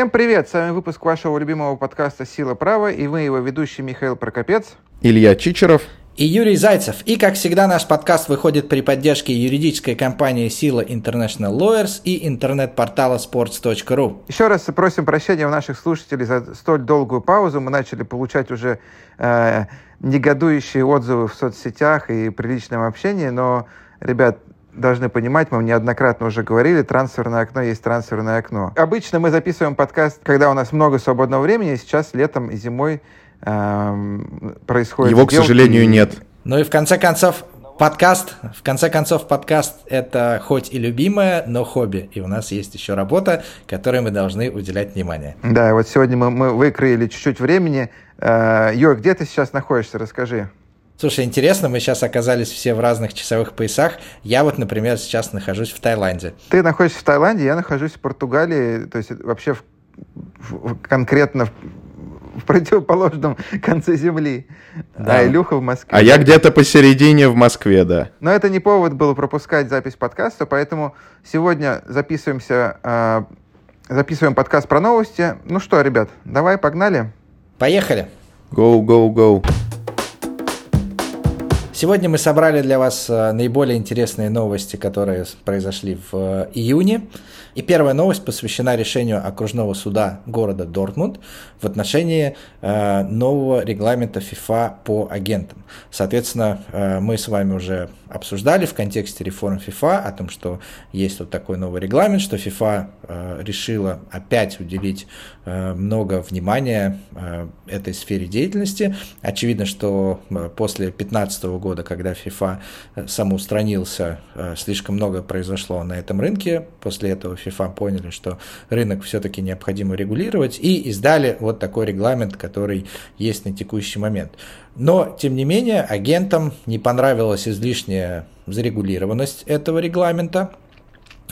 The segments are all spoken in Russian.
Всем привет! С вами выпуск вашего любимого подкаста «Сила права» и мы его ведущий Михаил Прокопец. Илья Чичеров. И Юрий Зайцев. И, как всегда, наш подкаст выходит при поддержке юридической компании «Сила International Lawyers» и интернет-портала sports.ru. Еще раз просим прощения у наших слушателей за столь долгую паузу. Мы начали получать уже э, негодующие отзывы в соцсетях и при личном общении, но, ребят, должны понимать, мы неоднократно уже говорили, трансферное окно есть трансферное окно. Обычно мы записываем подкаст, когда у нас много свободного времени, сейчас летом и зимой эм, происходит. Его, к сожалению, нет. Ну и в конце концов, подкаст, в конце концов, подкаст – это хоть и любимое, но хобби. И у нас есть еще работа, которой мы должны уделять внимание. Да, вот сегодня мы, мы выкроили чуть-чуть времени. Э, Юр, где ты сейчас находишься? Расскажи. Слушай, интересно, мы сейчас оказались все в разных часовых поясах. Я вот, например, сейчас нахожусь в Таиланде. Ты находишься в Таиланде, я нахожусь в Португалии, то есть вообще в, в, конкретно в, в противоположном конце земли. Да. А Илюха в Москве. А я где-то посередине в Москве, да. Но это не повод было пропускать запись подкаста, поэтому сегодня записываемся, э, записываем подкаст про новости. Ну что, ребят, давай, погнали. Поехали. Go, go, go. Сегодня мы собрали для вас э, наиболее интересные новости, которые произошли в э, июне. И первая новость посвящена решению окружного суда города Дортмунд в отношении э, нового регламента ФИФА по агентам. Соответственно, э, мы с вами уже обсуждали в контексте реформ ФИФА о том, что есть вот такой новый регламент, что ФИФА э, решила опять уделить э, много внимания э, этой сфере деятельности. Очевидно, что э, после 2015 года, когда ФИФА э, самоустранился, э, слишком много произошло на этом рынке. После этого FIFA поняли, что рынок все-таки необходимо регулировать и издали вот такой регламент, который есть на текущий момент. Но, тем не менее, агентам не понравилась излишняя зарегулированность этого регламента,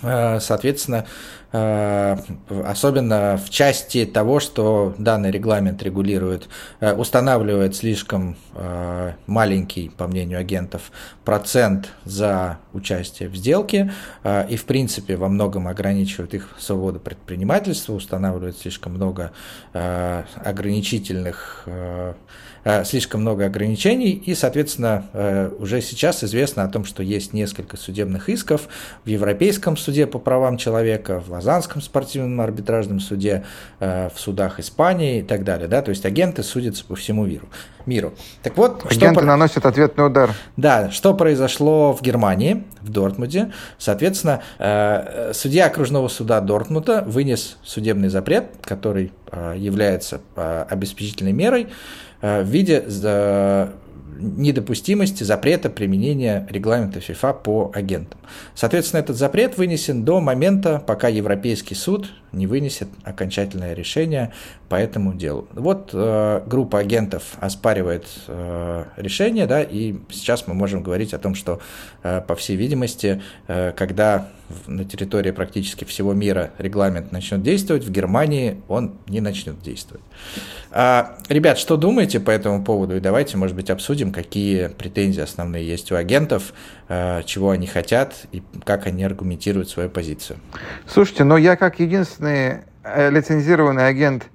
Э, соответственно, особенно в части того, что данный регламент регулирует, э, устанавливает слишком маленький, по мнению агентов, процент за участие в сделке и, в принципе, во многом ограничивает их свободу предпринимательства, устанавливает слишком много ограничительных Э, слишком много ограничений, и, соответственно, э, уже сейчас известно о том, что есть несколько судебных исков в Европейском суде по правам человека, в Лозанском спортивном арбитражном суде, э, в судах Испании и так далее. Да? То есть агенты судятся по всему миру. миру. Так вот, агенты что... наносят ответный удар. Да, что произошло в Германии, в Дортмунде. Соответственно, судья окружного суда Дортмунда вынес судебный запрет, который является обеспечительной мерой, Э, в виде э, недопустимости запрета применения регламента ФИФА по агентам. Соответственно, этот запрет вынесен до момента, пока Европейский суд не вынесет окончательное решение по этому делу. Вот э, группа агентов оспаривает э, решение, да, и сейчас мы можем говорить о том, что, э, по всей видимости, э, когда на территории практически всего мира регламент начнет действовать, в Германии он не начнет действовать. А, ребят, что думаете по этому поводу? И давайте, может быть, обсудим, какие претензии основные есть у агентов, э, чего они хотят и как они аргументируют свою позицию. Слушайте, но я как единственный э, лицензированный агент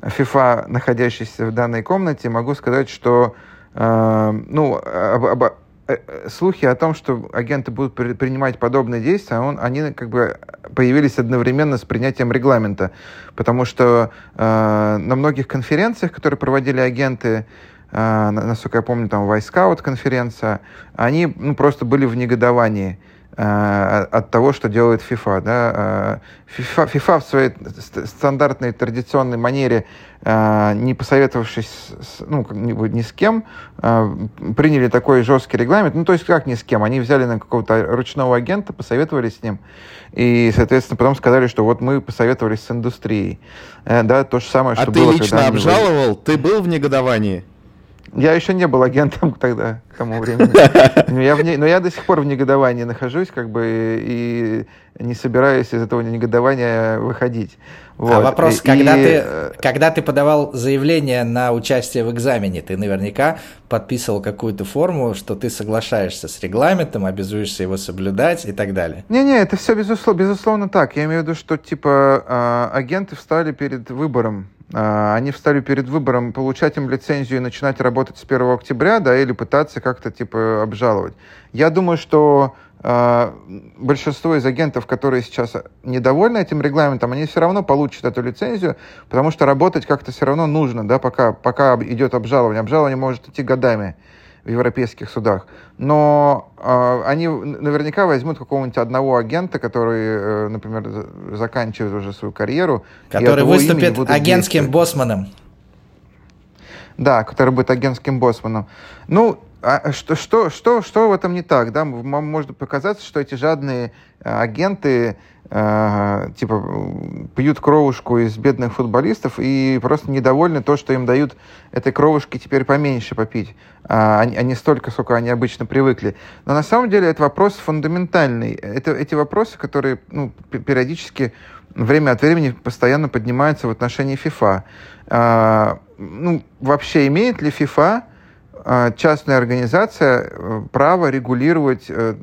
FIFA, находящийся в данной комнате, могу сказать, что э, ну, об, об, э, слухи о том, что агенты будут при, принимать подобные действия, он, они как бы появились одновременно с принятием регламента, потому что э, на многих конференциях, которые проводили агенты, э, насколько я помню, там Вайскаут конференция, они ну, просто были в негодовании. Э, от того, что делает FIFA. Да? FIFA, э, FIFA в своей стандартной традиционной манере, э, не посоветовавшись ну, ни с кем, приняли такой жесткий регламент. Ну, то есть как ни с кем? Они взяли на какого-то ручного агента, посоветовались с ним, и, соответственно, потом сказали, что вот мы посоветовались с индустрией. Да, то же самое, а что было. А ты лично обжаловал? Ты был в негодовании? Я еще не был агентом тогда, к тому времени. Но я, в не... Но я до сих пор в негодовании нахожусь, как бы, и не собираюсь из этого негодования выходить. А вот. А вопрос, и, когда, и... Ты, когда ты подавал заявление на участие в экзамене, ты наверняка подписывал какую-то форму, что ты соглашаешься с регламентом, обязуешься его соблюдать и так далее. Не-не, это все безусловно, безусловно так. Я имею в виду, что типа а, агенты встали перед выбором. А, они встали перед выбором получать им лицензию и начинать работать с 1 октября, да, или пытаться как-то типа обжаловать. Я думаю, что а, большинство из агентов, которые сейчас недовольны этим регламентом, они все равно получат эту лицензию, потому что работать как-то все равно нужно, да, пока, пока идет обжалование. Обжалование может идти годами в европейских судах. Но э, они наверняка возьмут какого-нибудь одного агента, который, э, например, заканчивает уже свою карьеру. Который выступит агентским боссманом. Да, который будет агентским боссманом. Ну, а что, что, что, что в этом не так? Да? Может показаться, что эти жадные э, агенты э, типа пьют кровушку из бедных футболистов и просто недовольны то, что им дают этой кровушки теперь поменьше попить, а, а не столько, сколько они обычно привыкли. Но на самом деле это вопрос фундаментальный. Это эти вопросы, которые ну, периодически время от времени постоянно поднимаются в отношении FIFA. А, ну, вообще имеет ли FIFA а, частная организация э, право регулировать э,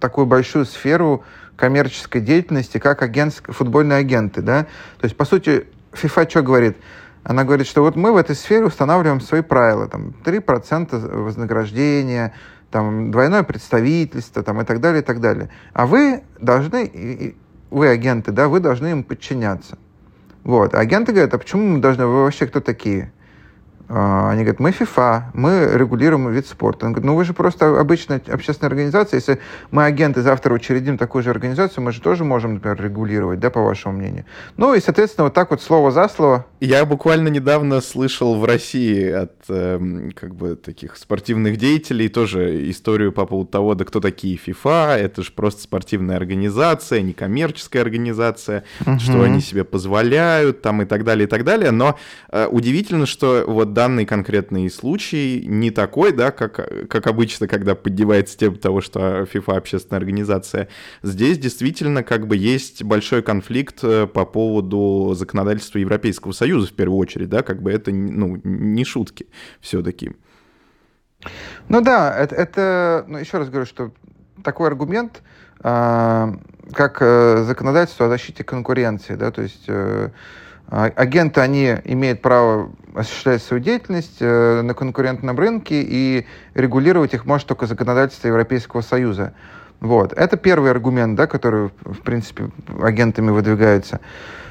такую большую сферу коммерческой деятельности, как агентск, футбольные агенты, да? То есть, по сути, FIFA что говорит? Она говорит, что вот мы в этой сфере устанавливаем свои правила, там, 3% вознаграждения, там, двойное представительство, там, и так далее, и так далее. А вы должны, вы агенты, да, вы должны им подчиняться. Вот. А агенты говорят, а почему мы должны, вы вообще кто такие? А, они говорят, мы FIFA, мы регулируем вид спорта. Он говорит, ну вы же просто обычная общественная организация. Если мы агенты завтра учредим такую же организацию, мы же тоже можем, например, регулировать, да, по вашему мнению. Ну и, соответственно, вот так вот слово за слово. Я буквально недавно слышал в России от э, как бы таких спортивных деятелей тоже историю по поводу того, да кто такие FIFA, это же просто спортивная организация, некоммерческая организация, uh-huh. что они себе позволяют, там и так далее, и так далее. Но э, удивительно, что вот данный конкретный случай не такой, да, как, как обычно, когда поддевается тема того, что FIFA общественная организация. Здесь действительно как бы есть большой конфликт э, по поводу законодательства Европейского Союза в первую очередь, да, как бы это ну, не шутки все-таки. Ну да, это, это ну, еще раз говорю, что такой аргумент, э, как э, законодательство о защите конкуренции, да, то есть э, агенты, они имеют право осуществлять свою деятельность э, на конкурентном рынке, и регулировать их может только законодательство Европейского Союза. Вот. Это первый аргумент, да, который, в принципе, агентами выдвигается.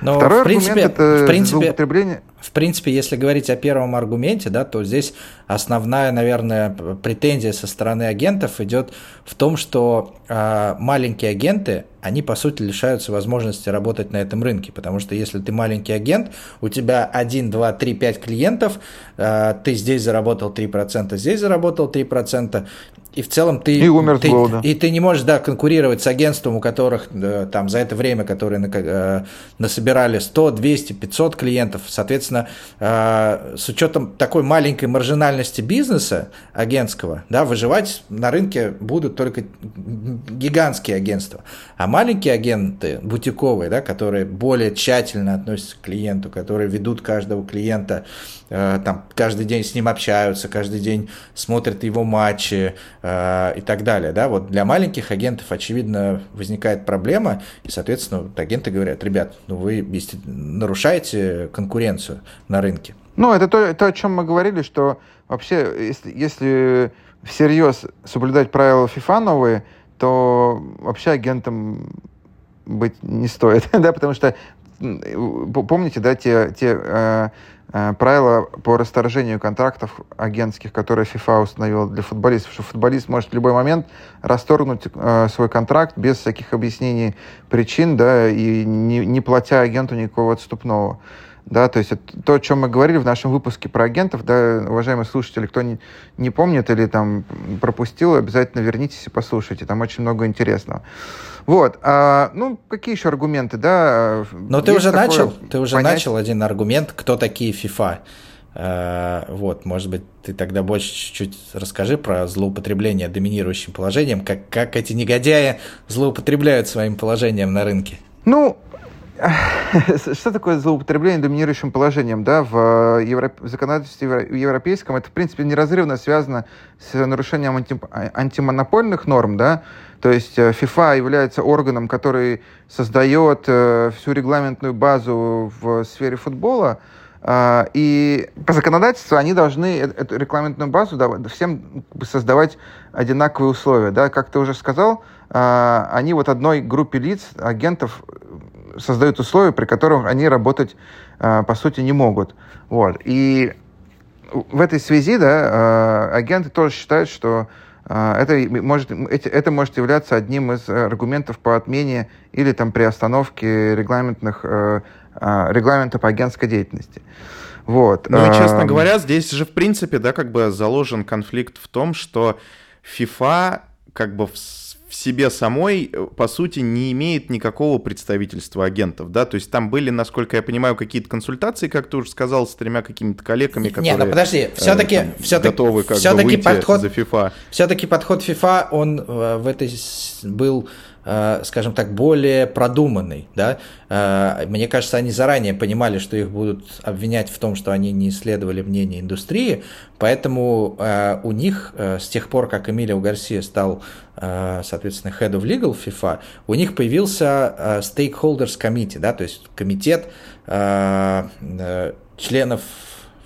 Но Второй в принципе, аргумент – это в принципе, злоупотребление. В принципе, если говорить о первом аргументе, да, то здесь основная, наверное, претензия со стороны агентов идет в том, что э, маленькие агенты, они, по сути, лишаются возможности работать на этом рынке, потому что если ты маленький агент, у тебя 1, 2, 3, 5 клиентов, э, ты здесь заработал 3%, здесь заработал 3%, и в целом ты... И умер ты, голода. И ты не можешь, да, конкурировать с агентством, у которых да, там за это время, которые на, э, насобирали 100, 200, 500 клиентов. Соответственно, э, с учетом такой маленькой маржинальности бизнеса агентского, да, выживать на рынке будут только гигантские агентства. А маленькие агенты, бутиковые, да, которые более тщательно относятся к клиенту, которые ведут каждого клиента, э, там, каждый день с ним общаются, каждый день смотрят его матчи, Э, и так далее. Да? Вот для маленьких агентов, очевидно, возникает проблема, и, соответственно, вот агенты говорят, ребят, ну вы нарушаете конкуренцию на рынке. Ну, это то, то, о чем мы говорили, что вообще, если, если всерьез соблюдать правила FIFA новые, то вообще агентом быть не стоит, да, потому что помните, да, те, те э, Э, правила по расторжению контрактов агентских, которые FIFA установила для футболистов, что футболист может в любой момент расторгнуть э, свой контракт без всяких объяснений причин, да, и не, не платя агенту никакого отступного. Да, то есть это то, о чем мы говорили в нашем выпуске про агентов, да, уважаемые слушатели, кто не, не помнит или там пропустил, обязательно вернитесь и послушайте, там очень много интересного. Вот, а, ну, какие еще аргументы, да? Но ты уже начал, ты уже понятие... начал один аргумент, кто такие FIFA. Вот, может быть, ты тогда больше чуть-чуть расскажи про злоупотребление доминирующим положением, как, как эти негодяи злоупотребляют своим положением на рынке. Ну, что такое злоупотребление доминирующим положением? Да, в, Европ... в законодательстве европейском это, в принципе, неразрывно связано с нарушением анти... антимонопольных норм, да, то есть FIFA э, является органом, который создает э, всю регламентную базу в сфере футбола, э, и по законодательству они должны эту регламентную базу всем создавать одинаковые условия. Да? Как ты уже сказал, они вот одной группе лиц, агентов, создают условия, при которых они работать, по сути, не могут. Вот. И в этой связи да, агенты тоже считают, что а, это может, это может являться одним из аргументов по отмене или там приостановке регламентных, э, регламента по агентской деятельности. Вот. Ну и, честно говоря, здесь же, в принципе, да, как бы заложен конфликт в том, что FIFA как бы в себе самой, э, по сути, не имеет никакого представительства агентов, да, то есть там были, насколько я понимаю, какие-то консультации, как ты уже сказал, с тремя какими-то коллегами, которые... Не, ну подожди, все-таки э, все готовы как все бы выйти подход, за FIFA. Все-таки подход FIFA, он э, в этой был скажем так, более продуманный. Да? Э, мне кажется, они заранее понимали, что их будут обвинять в том, что они не исследовали мнение индустрии, поэтому э, у них с тех пор, как Эмилио Гарсия стал, соответственно, Head of Legal FIFA, у них появился Stakeholders Committee, да, то есть комитет членов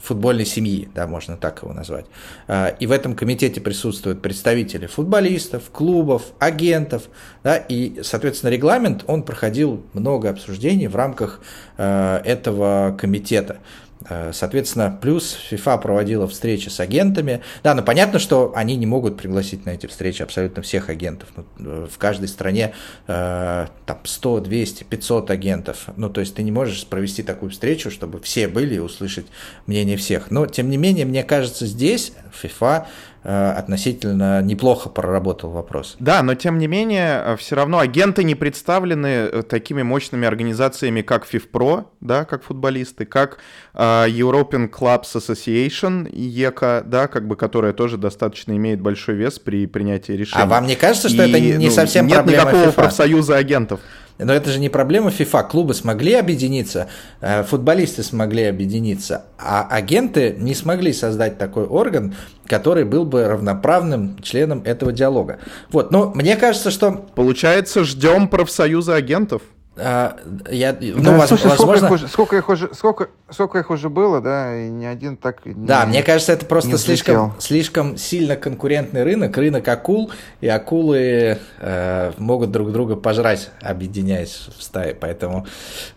футбольной семьи, да, можно так его назвать. А, и в этом комитете присутствуют представители футболистов, клубов, агентов, да, и, соответственно, регламент, он проходил много обсуждений в рамках а, этого комитета. Э, соответственно, плюс FIFA проводила встречи с агентами. Да, но понятно, что они не могут пригласить на эти встречи абсолютно всех агентов. Ну, э, в каждой стране э, там 100, 200, 500 агентов. Ну, то есть ты не можешь провести такую встречу, чтобы все были и услышать мнение всех. Но, тем не менее, мне кажется, здесь FIFA относительно неплохо проработал вопрос. Да, но тем не менее, э, все равно агенты не представлены э, такими мощными организациями, как FIFPro, да, как футболисты, как European Clubs Association, ЕКА, да, как бы, которая тоже достаточно имеет большой вес при принятии решений. А вам не кажется, что И, это не ну, совсем нет проблема никакого FIFA? профсоюза агентов? Но это же не проблема FIFA. Клубы смогли объединиться, э, футболисты смогли объединиться, а агенты не смогли создать такой орган, который был бы равноправным членом этого диалога. Вот, но мне кажется, что... Получается, ждем профсоюза агентов? А, я, ну, да, слушай, возможно... Сколько их, уже, сколько, их уже, сколько, сколько их уже было, да, и ни один так не Да, мне кажется, это просто слишком, слишком сильно конкурентный рынок, рынок акул, и акулы э, могут друг друга пожрать, объединяясь в стае, поэтому...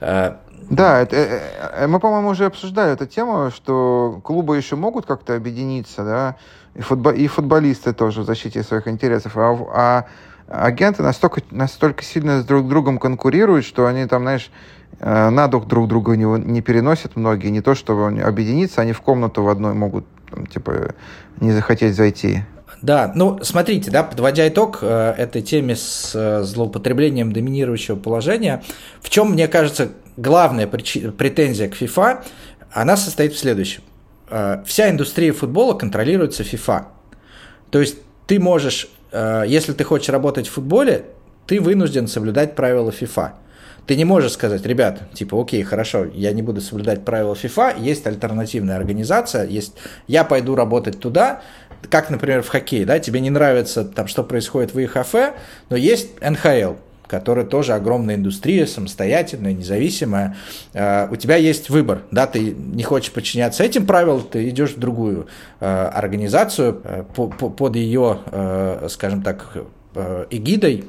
Э, да, это, э, э, мы, по-моему, уже обсуждали эту тему, что клубы еще могут как-то объединиться, да, и, футбо и футболисты тоже в защите своих интересов, а, а агенты настолько, настолько сильно с друг другом конкурируют, что они там, знаешь, э, на дух друг друга не, не переносят многие. Не то, чтобы объединиться, они в комнату в одной могут, там, типа, не захотеть зайти. Да, ну смотрите, да, подводя итог э, этой теме с э, злоупотреблением доминирующего положения, в чем, мне кажется, главная претензия к FIFA, она состоит в следующем. Вся индустрия футбола контролируется FIFA. То есть ты можешь если ты хочешь работать в футболе, ты вынужден соблюдать правила FIFA. Ты не можешь сказать, ребят, типа, окей, хорошо, я не буду соблюдать правила FIFA, есть альтернативная организация, есть, я пойду работать туда, как, например, в хоккее, да, тебе не нравится там, что происходит в ИХФ, но есть НХЛ, которая тоже огромная индустрия, самостоятельная, независимая. Э, у тебя есть выбор, да, ты не хочешь подчиняться этим правилам, ты идешь в другую э, организацию э, под ее, скажем так, эгидой,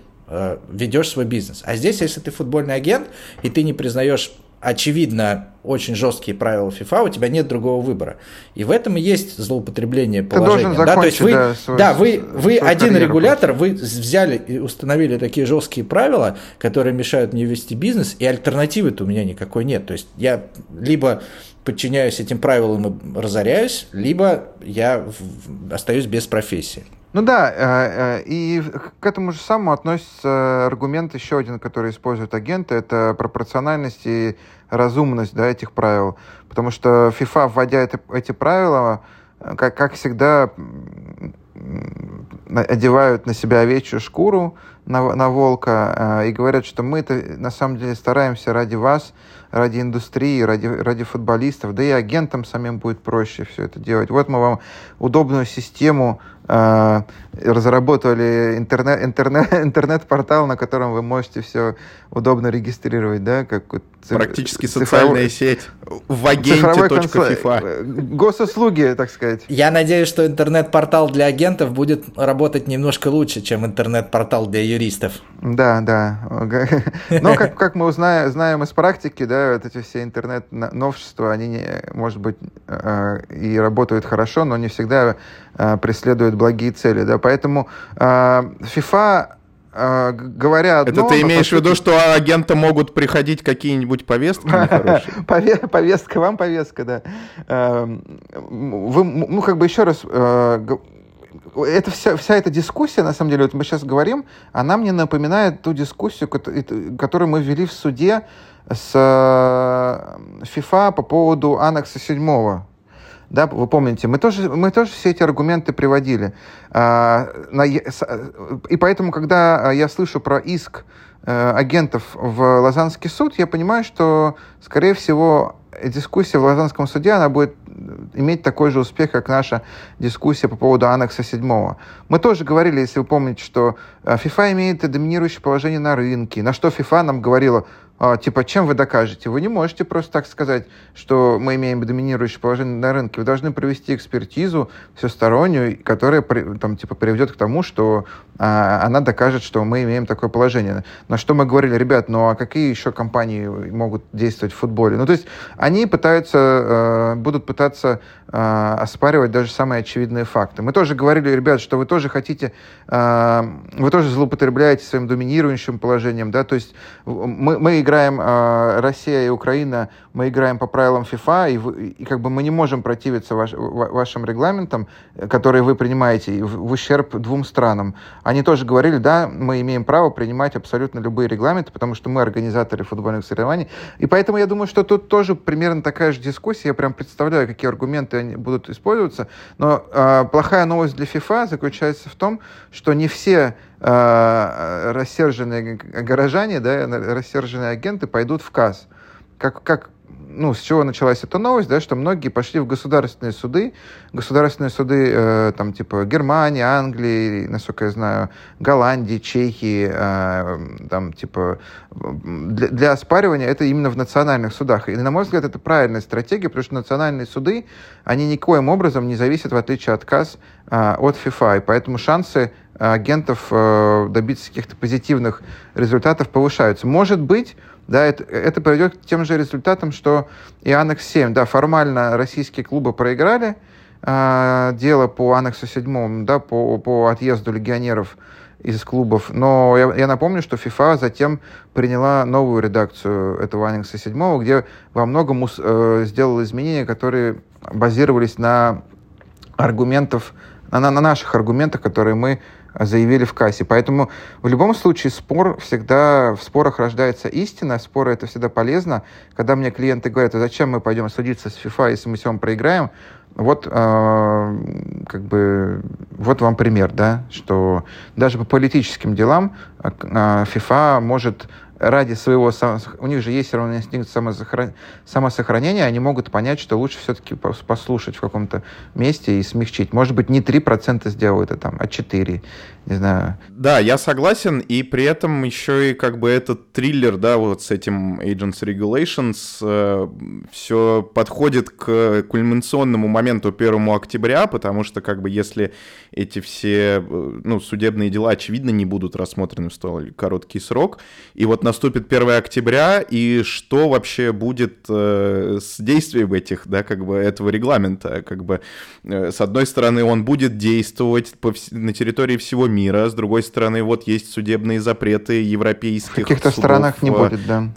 ведешь свой бизнес. А здесь, если ты футбольный агент, и ты не признаешь очевидно, очень жесткие правила FIFA, у тебя нет другого выбора. И в этом и есть злоупотребление положения. Да? То есть вы, да, свой, да, вы, вы один регулятор, вы взяли и установили такие жесткие правила, которые мешают мне вести бизнес, и альтернативы-то у меня никакой нет. То есть я либо подчиняюсь этим правилам и разоряюсь, либо я остаюсь без профессии. Ну да, э, э, и к этому же самому относится аргумент еще один, который используют агенты, это пропорциональность и разумность да, этих правил. Потому что FIFA, вводя это, эти правила, э, как, как всегда, одевают на себя овечью шкуру, на, на волка, и говорят, что мы это на самом деле стараемся ради вас, ради индустрии, ради, ради футболистов, да и агентам самим будет проще все это делать. Вот мы вам удобную систему э, разработали интернет, интернет, интернет-портал, на котором вы можете все удобно регистрировать, да, как циф... практически социальная сеть в агенте.фифа. Э, госуслуги, так сказать. Я надеюсь, что интернет-портал для агентов будет работать немножко лучше, чем интернет-портал для юристов. Да, да. Но как, как мы узнаем, знаем из практики, да, вот эти все интернет-новшества, они, не, может быть, э, и работают хорошо, но не всегда э, преследуют благие цели, да, поэтому FIFA э, говоря одно... Это ты имеешь в виду, что агенты могут приходить какие-нибудь повестки Повестка, вам повестка, да. Эм, вы, ну, как бы еще раз, э, это вся, вся эта дискуссия, на самом деле, вот мы сейчас говорим, она мне напоминает ту дискуссию, которую мы вели в суде с FIFA по поводу аннекса 7 да, вы помните, мы тоже, мы тоже все эти аргументы приводили. А, и поэтому, когда я слышу про иск э, агентов в Лозаннский суд, я понимаю, что, скорее всего, дискуссия в Лозаннском суде, она будет иметь такой же успех, как наша дискуссия по поводу аннекса 7. Мы тоже говорили, если вы помните, что FIFA имеет доминирующее положение на рынке, на что FIFA нам говорила, а, типа, чем вы докажете? Вы не можете просто так сказать, что мы имеем доминирующее положение на рынке. Вы должны провести экспертизу всестороннюю, которая там, типа, приведет к тому, что а, она докажет, что мы имеем такое положение. На что мы говорили, ребят, ну а какие еще компании могут действовать в футболе? Ну, то есть они пытаются, э, будут пытаться э, оспаривать даже самые очевидные факты. Мы тоже говорили, ребят, что вы тоже хотите, э, вы тоже злоупотребляете своим доминирующим положением, да, то есть мы, мы играем, э, Россия и Украина, мы играем по правилам ФИФА, и, и как бы мы не можем противиться ваш, вашим регламентам, которые вы принимаете в, в ущерб двум странам. Они тоже говорили, да, мы имеем право принимать абсолютно любые регламенты, потому что мы организаторы футбольных соревнований. И поэтому я думаю, что тут тоже примерно такая же дискуссия. Я прям представляю, какие аргументы они будут использоваться. Но э, плохая новость для ФИФА заключается в том, что не все э, рассерженные горожане, да, рассерженные агенты пойдут в КАС. Как, как ну, с чего началась эта новость, да, что многие пошли в государственные суды, государственные суды, э, там, типа, Германии, Англии, насколько я знаю, Голландии, Чехии, э, там, типа, для, для оспаривания это именно в национальных судах. И, на мой взгляд, это правильная стратегия, потому что национальные суды, они никоим образом не зависят, в отличие от КАС, э, от ФИФА, и поэтому шансы агентов э, добиться каких-то позитивных результатов повышаются. Может быть, да, это, это приведет к тем же результатам, что и Аннекс 7. Да, формально российские клубы проиграли э, дело по Аннексу 7, да, по, по отъезду легионеров из клубов. Но я, я напомню, что FIFA затем приняла новую редакцию этого Аннекса 7, где во многом э, сделала изменения, которые базировались на аргументов, на, на наших аргументах, которые мы заявили в кассе. Поэтому в любом случае спор всегда, в спорах рождается истина, споры это всегда полезно. Когда мне клиенты говорят, а зачем мы пойдем судиться с FIFA, если мы сегодня проиграем, вот, э, как бы, вот вам пример, да, что даже по политическим делам э, FIFA может ради своего, у них же есть все равно инстинкт самосохранения, они могут понять, что лучше все-таки послушать в каком-то месте и смягчить. Может быть, не 3% сделают это там, а 4% не знаю. Да, я согласен, и при этом еще и как бы этот триллер, да, вот с этим Agents Regulations, э, все подходит к кульминационному моменту 1 октября, потому что как бы если эти все, э, ну, судебные дела, очевидно, не будут рассмотрены в столь короткий срок, и вот наступит 1 октября, и что вообще будет э, с действием этих, да, как бы этого регламента, как бы, э, с одной стороны, он будет действовать по, на территории всего мира. С другой стороны, вот есть судебные запреты европейских В каких-то странах не будет, да.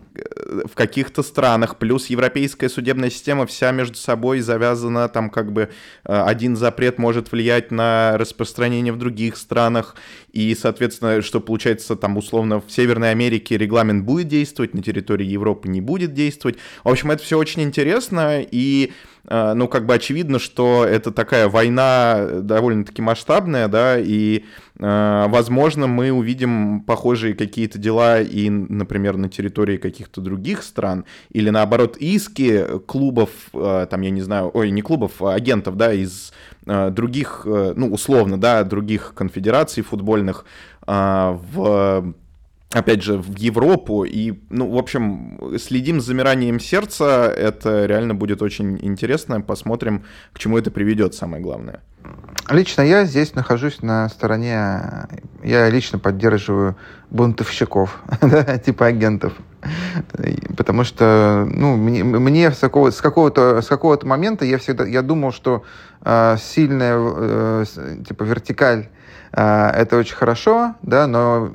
В каких-то странах, плюс европейская судебная система вся между собой завязана, там как бы э, один запрет может влиять на распространение в других странах, и, соответственно, что получается там условно в Северной Америке регламент будет действовать, на территории Европы не будет действовать. В общем, это все очень интересно, и ну, как бы очевидно, что это такая война довольно-таки масштабная, да, и Э, возможно, мы увидим похожие какие-то дела и, например, на территории каких-то других стран, или наоборот, иски клубов, э, там, я не знаю, ой, не клубов, а агентов, да, из э, других, ну, условно, да, других конфедераций футбольных в опять же, в Европу. И, ну, в общем, следим за замиранием сердца. Это реально будет очень интересно. Посмотрим, к чему это приведет, самое главное. Лично я здесь нахожусь на стороне, я лично поддерживаю бунтовщиков, типа агентов. Потому что, ну, мне, мне с, какого, с, какого-то, с какого-то момента я всегда, я думал, что э, сильная, э, типа, вертикаль э, это очень хорошо, да, но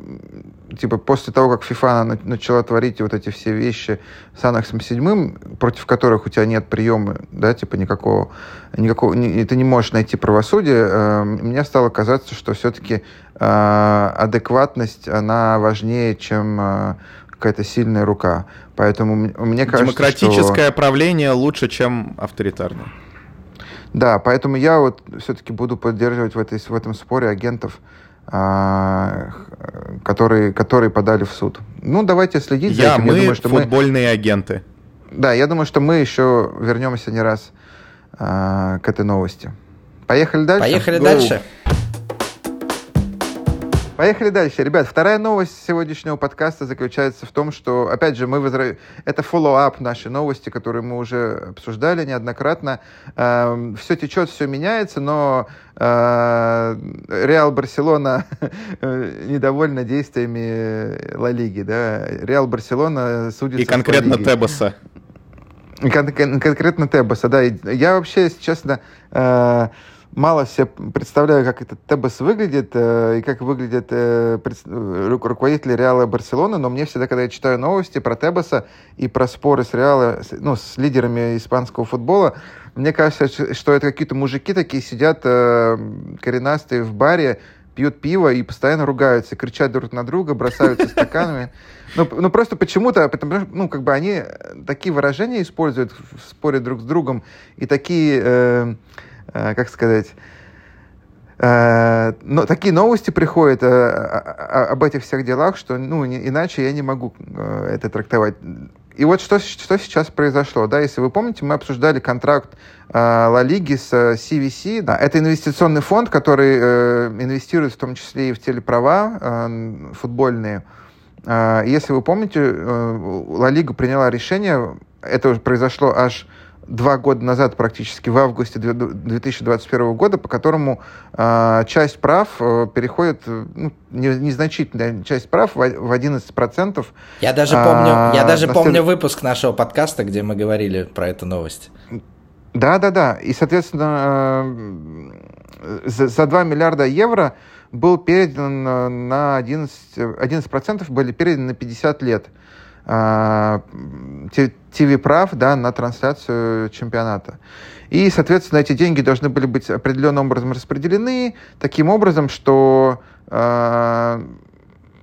типа после того, как FIFA начала творить вот эти все вещи с Анаксом 7, против которых у тебя нет приема, да, типа никакого, никакого не, ты не можешь найти правосудие, э, мне стало казаться, что все-таки э, адекватность, она важнее, чем э, какая-то сильная рука. Поэтому мне кажется, Демократическое что... правление лучше, чем авторитарное. Да, поэтому я вот все-таки буду поддерживать в, этой, в этом споре агентов, которые, которые подали в суд. Ну, давайте следить я, за этим. Мы, я думаю, что футбольные мы... агенты. Да, я думаю, что мы еще вернемся не раз а, к этой новости. Поехали дальше? Поехали Go. дальше. Поехали дальше. Ребят, вторая новость сегодняшнего подкаста заключается в том, что, опять же, мы возра... это follow-up нашей новости, которые мы уже обсуждали неоднократно. Э, все течет, все меняется, но э, Реал Барселона недовольна действиями Ла Лиги. Да? Реал Барселона судится И конкретно Тебоса. Кон- конкретно Тебоса, да. Я вообще, если честно, э, мало себе представляю, как этот Тебес выглядит э, и как выглядят э, руководители Реала Барселоны, но мне всегда, когда я читаю новости про Тебеса и про споры с Реала, ну, с лидерами испанского футбола, мне кажется, что это какие-то мужики такие сидят э, коренастые в баре, пьют пиво и постоянно ругаются, кричат друг на друга, бросаются стаканами. Ну, ну просто почему-то, потому что, ну, как бы они такие выражения используют в споре друг с другом и такие... Э, Э, как сказать, э, но такие новости приходят э, об этих всех делах, что ну, иначе я не могу это трактовать. И вот что, что сейчас произошло. Да, если вы помните, мы обсуждали контракт Ла Лиги с CVC. Да, это инвестиционный фонд, который э, инвестирует в том числе и в телеправа э, футбольные. Э, если вы помните, э, Ла Лига приняла решение, это произошло аж два года назад, практически в августе 2021 года, по которому э, часть прав э, переходит, ну, незначительная часть прав в 11%. Я даже помню, а, я даже помню след... выпуск нашего подкаста, где мы говорили про эту новость. Да, да, да. И, соответственно, э, за, за 2 миллиарда евро был передан на 11, 11% были переданы на 50 лет. ТВ-прав да, на трансляцию чемпионата. И, соответственно, эти деньги должны были быть определенным образом распределены, таким образом, что э,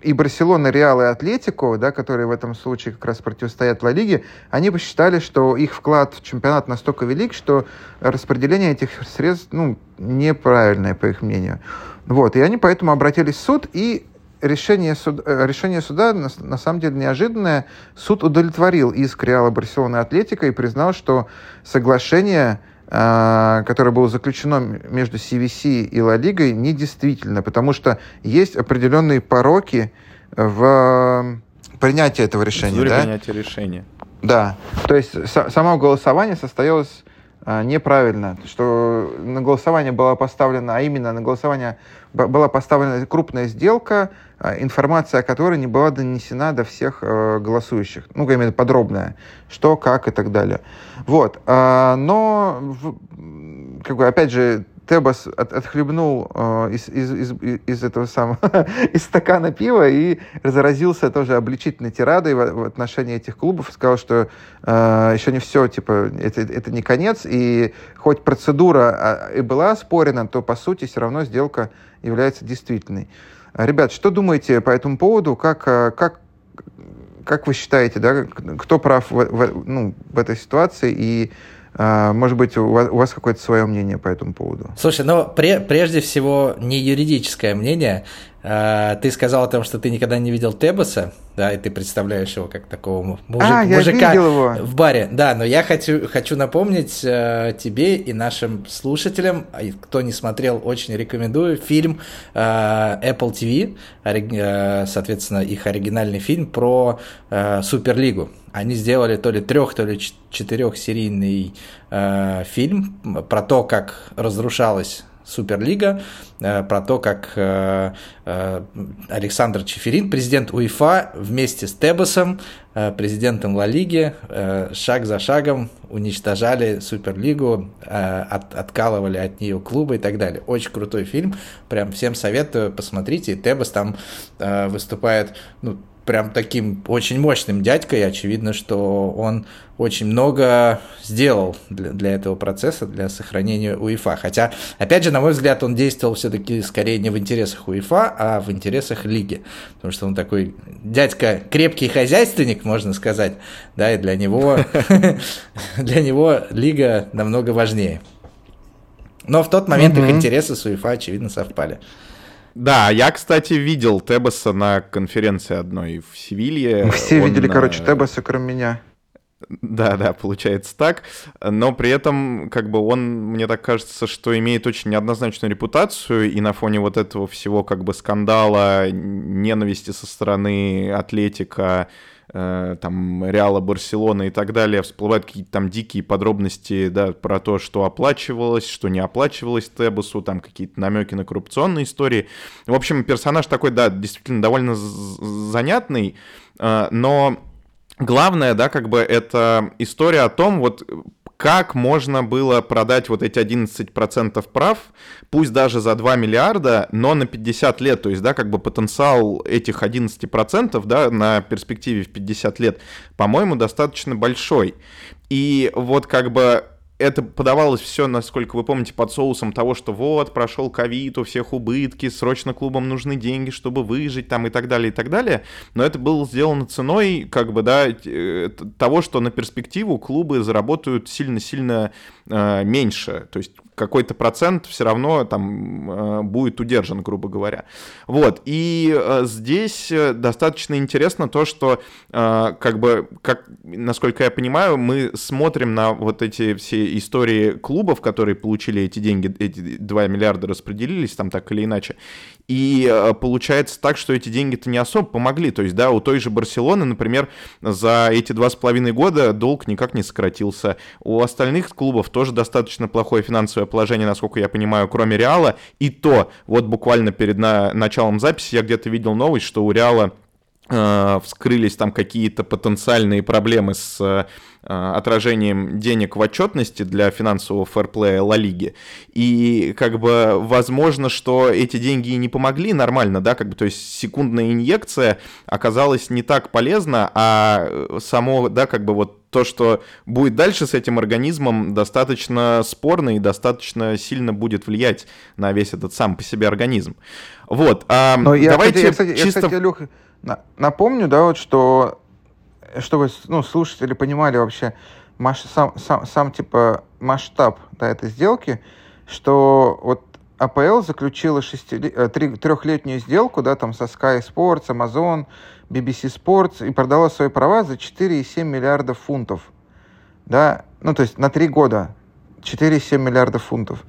и Барселона, Реал и Атлетико, да, которые в этом случае как раз противостоят Ла Лиге, они посчитали, что их вклад в чемпионат настолько велик, что распределение этих средств ну, неправильное, по их мнению. Вот, и они поэтому обратились в суд, и решение, суд, э, решение суда на, на самом деле неожиданное. Суд удовлетворил иск Реала Барселоны Атлетика и признал, что соглашение, э, которое было заключено между CVC и Ла Лигой, недействительно, потому что есть определенные пороки в принятии этого решения. да? принятия решения. Да, то есть само голосование состоялось а, неправильно, что на голосование была поставлена, а именно на голосование была поставлена крупная сделка, информация о которой не была донесена до всех э, голосующих. Ну, я имею подробная, что, как и так далее. Вот. А, но, как бы, опять же, Тебас от, отхлебнул э, из, из, из, из этого самого, из стакана пива и разразился тоже обличительной тирадой в, в отношении этих клубов. Сказал, что э, еще не все, типа, это, это не конец, и хоть процедура а, и была спорена, то, по сути, все равно сделка является действительной. Ребят, что думаете по этому поводу? Как, э, как, как вы считаете, да, кто прав в, в, ну, в этой ситуации и а, может быть, у вас, вас какое-то свое мнение по этому поводу? Слушай, ну, пре- прежде всего, не юридическое мнение. А, ты сказал о том, что ты никогда не видел Тебаса, да, и ты представляешь его как такого мужик, а, мужика его. в баре. Да, но я хочу, хочу напомнить э, тебе и нашим слушателям, а кто не смотрел, очень рекомендую, фильм э, Apple TV, э, соответственно, их оригинальный фильм про э, Суперлигу. Они сделали то ли трех, то ли четырехсерийный э, фильм про то, как разрушалась Суперлига, э, про то, как э, э, Александр Чеферин, президент УЕФА, вместе с Тебасом, президентом Ла Лиги, шаг за шагом уничтожали Суперлигу, от, откалывали от нее клубы и так далее. Очень крутой фильм, прям всем советую, посмотрите. Тебас там выступает, ну, прям таким очень мощным дядькой. Очевидно, что он очень много сделал для, для этого процесса, для сохранения УЕФА. Хотя, опять же, на мой взгляд, он действовал все-таки скорее не в интересах УЕФА, а в интересах лиги. Потому что он такой дядька, крепкий хозяйственник, можно сказать, да, и для него, для него лига намного важнее. Но в тот момент их интересы с УЕФА, очевидно, совпали. Да, я, кстати, видел Тебаса на конференции одной в Севилье. Мы все Он, видели, короче, Тебаса, кроме меня. Да, да, получается так. Но при этом, как бы он, мне так кажется, что имеет очень неоднозначную репутацию, и на фоне вот этого всего, как бы, скандала, ненависти со стороны Атлетика, Э, там Реала, Барселона и так далее, всплывают какие-то там дикие подробности, да, про то, что оплачивалось, что не оплачивалось Тебусу, там какие-то намеки на коррупционные истории. В общем, персонаж такой, да, действительно довольно занятный, э, но главное, да, как бы это история о том, вот как можно было продать вот эти 11% прав, пусть даже за 2 миллиарда, но на 50 лет, то есть, да, как бы потенциал этих 11%, да, на перспективе в 50 лет, по-моему, достаточно большой. И вот как бы это подавалось все, насколько вы помните, под соусом того, что вот, прошел ковид, у всех убытки, срочно клубам нужны деньги, чтобы выжить там и так далее, и так далее. Но это было сделано ценой, как бы, да, того, что на перспективу клубы заработают сильно-сильно э, меньше. То есть какой-то процент все равно там э, будет удержан, грубо говоря. Вот, и э, здесь э, достаточно интересно то, что как бы, как, насколько я понимаю, мы смотрим на вот эти все истории клубов, которые получили эти деньги, эти 2 миллиарда распределились там так или иначе, и получается так, что эти деньги-то не особо помогли, то есть, да, у той же Барселоны, например, за эти два с половиной года долг никак не сократился, у остальных клубов тоже достаточно плохое финансовое положение, насколько я понимаю, кроме Реала. И то, вот буквально перед на, началом записи я где-то видел новость, что у Реала э, вскрылись там какие-то потенциальные проблемы с э, отражением денег в отчетности для финансового фэрплея Ла Лиги. И как бы возможно, что эти деньги и не помогли нормально, да, как бы, то есть секундная инъекция оказалась не так полезна, а само, да, как бы вот то, что будет дальше с этим организмом, достаточно спорно и достаточно сильно будет влиять на весь этот сам по себе организм. Вот. А Но я, давайте я, кстати, чисто... Я, кстати, Илюх, напомню, да, вот что, чтобы ну, слушатели понимали вообще маш, сам, сам, сам типа масштаб да, этой сделки, что вот АПЛ заключила шести, э, три, трехлетнюю сделку, да, там со Sky Sports, Amazon, BBC Sports и продала свои права за 4,7 миллиардов фунтов. Да, ну то есть на три года 4,7 миллиардов фунтов.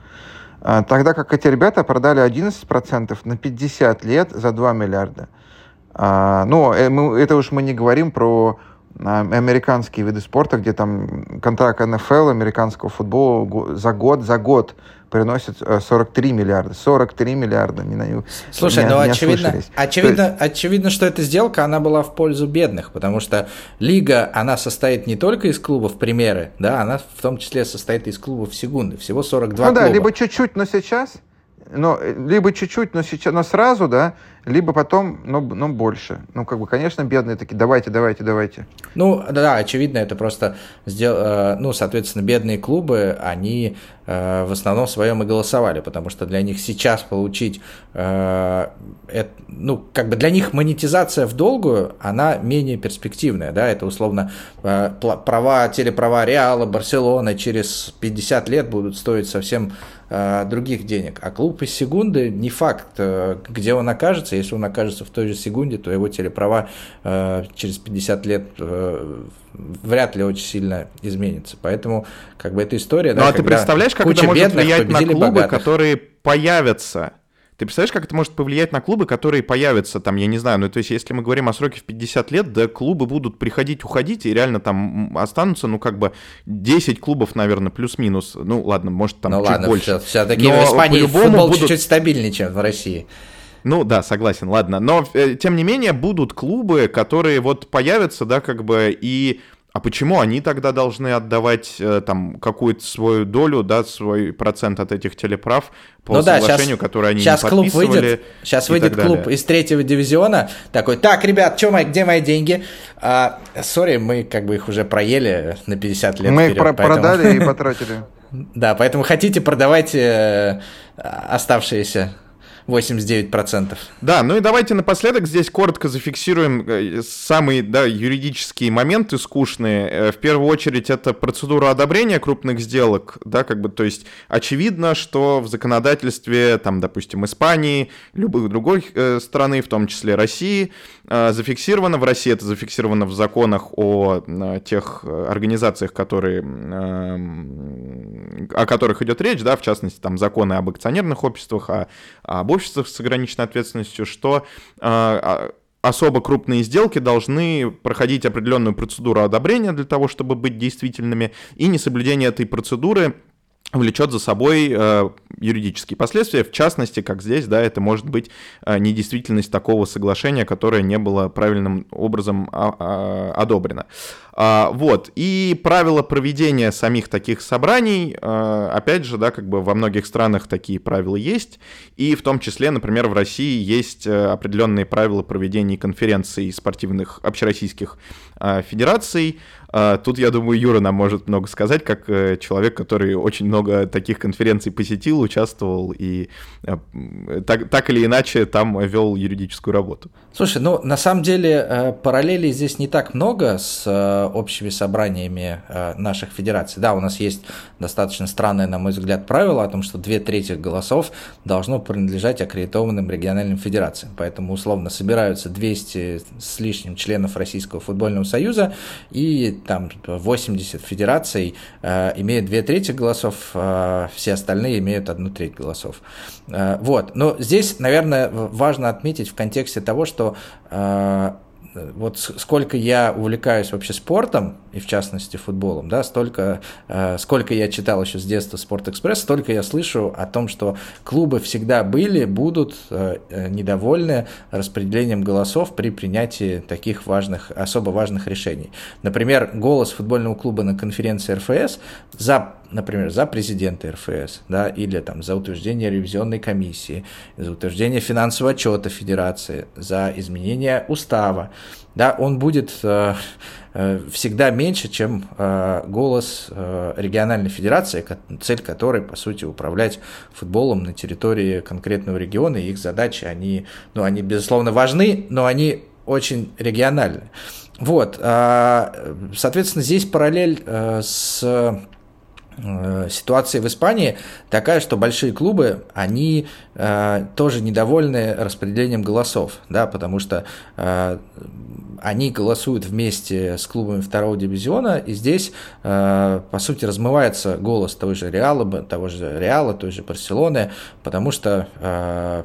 А, тогда как эти ребята продали 11% на 50 лет за 2 миллиарда. А, ну, э, это уж мы не говорим про а, американские виды спорта, где там контракт НФЛ, американского футбола за год, за год приносит 43 миллиарда. 43 миллиарда. Не, Слушай, не, ну не очевидно, очевидно, есть... очевидно, что эта сделка, она была в пользу бедных, потому что лига, она состоит не только из клубов примеры, да, она в том числе состоит из клубов секунды, всего 42 ну, клуба. да, либо чуть-чуть, но сейчас, но, либо чуть-чуть, но сейчас, но сразу, да, либо потом, но, но больше. Ну, как бы, конечно, бедные такие, давайте, давайте, давайте. Ну, да, очевидно, это просто, сдел... Э, ну, соответственно, бедные клубы, они э, в основном своем и голосовали, потому что для них сейчас получить, э, это, ну, как бы для них монетизация в долгую, она менее перспективная, да, это условно права, телеправа Реала, Барселона через 50 лет будут стоить совсем других денег, а клуб из секунды не факт, где он окажется, если он окажется в той же секунде, то его телеправа э, через 50 лет э, вряд ли очень сильно изменится. Поэтому как бы эта история... Ну да, а ты представляешь, как это может влиять на клубы, богатых. которые появятся ты представляешь, как это может повлиять на клубы, которые появятся там, я не знаю, ну то есть если мы говорим о сроке в 50 лет, да клубы будут приходить, уходить, и реально там останутся, ну как бы 10 клубов, наверное, плюс-минус. Ну ладно, может там ну, чуть ладно, больше. Все-таки в Испании футбол будут... чуть-чуть стабильнее, чем в России. Ну да, согласен, ладно. Но э, тем не менее будут клубы, которые вот появятся, да, как бы и а почему они тогда должны отдавать э, там какую-то свою долю, да, свой процент от этих телеправ по ну соглашению, да, которое они сейчас не клуб выйдет, Сейчас выйдет клуб из третьего дивизиона, такой, так, ребят, чё мои, где мои деньги? А, сори, мы как бы их уже проели на 50 лет Мы вперед, их про- поэтому... продали и потратили. Да, поэтому хотите, продавайте э, оставшиеся 89%. Да, ну и давайте напоследок здесь коротко зафиксируем э, самые да, юридические моменты скучные. Э, в первую очередь это процедура одобрения крупных сделок, да, как бы, то есть очевидно, что в законодательстве, там, допустим, Испании, любых другой э, страны, в том числе России, зафиксировано, в России это зафиксировано в законах о э, тех организациях, которые, э, о которых идет речь, да, в частности, там, законы об акционерных обществах, о, об обществах с ограниченной ответственностью, что а, особо крупные сделки должны проходить определенную процедуру одобрения для того, чтобы быть действительными, и несоблюдение этой процедуры влечет за собой э, юридические последствия, в частности, как здесь, да, это может быть э, недействительность такого соглашения, которое не было правильным образом а, а, одобрено. А, вот, и правила проведения самих таких собраний, а, опять же, да, как бы во многих странах такие правила есть, и в том числе, например, в России есть э, определенные правила проведения конференций спортивных общероссийских а, федераций, Тут, я думаю, Юра нам может много сказать, как э, человек, который очень много таких конференций посетил, участвовал и э, так, так или иначе там вел юридическую работу. Слушай, ну на самом деле параллелей здесь не так много с общими собраниями э, наших федераций. Да, у нас есть достаточно странное, на мой взгляд, правило о том, что две трети голосов должно принадлежать аккредитованным региональным федерациям. Поэтому, условно, собираются 200 с лишним членов Российского футбольного союза, и там 80 федераций э, имеют две трети голосов, э, все остальные имеют одну треть голосов. Э, вот. Но здесь, наверное, важно отметить в контексте того, что э, вот сколько я увлекаюсь вообще спортом, и в частности футболом, да, столько, э, сколько я читал еще с детства «Спорт-экспресс», столько я слышу о том, что клубы всегда были, будут э, э недовольны распределением голосов при принятии таких важных, особо важных решений. Например, голос футбольного клуба на конференции РФС за например, за президента РФС, да, или там за утверждение ревизионной комиссии, за утверждение финансового отчета Федерации, за изменение устава, да, он будет э, э, всегда меньше, чем э, голос э, региональной федерации, цель которой, по сути, управлять футболом на территории конкретного региона, и их задачи, они, ну, они, безусловно, важны, но они очень региональны. Вот, э, соответственно, здесь параллель э, с ситуация в Испании такая, что большие клубы, они э, тоже недовольны распределением голосов, да, потому что э, они голосуют вместе с клубами второго дивизиона, и здесь, э, по сути, размывается голос того же Реала, того же Реала, той же Барселоны, потому что э,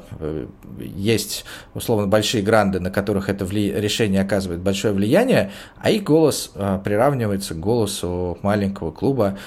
есть, условно, большие гранды, на которых это решение оказывает большое влияние, а их голос э, приравнивается к голосу маленького клуба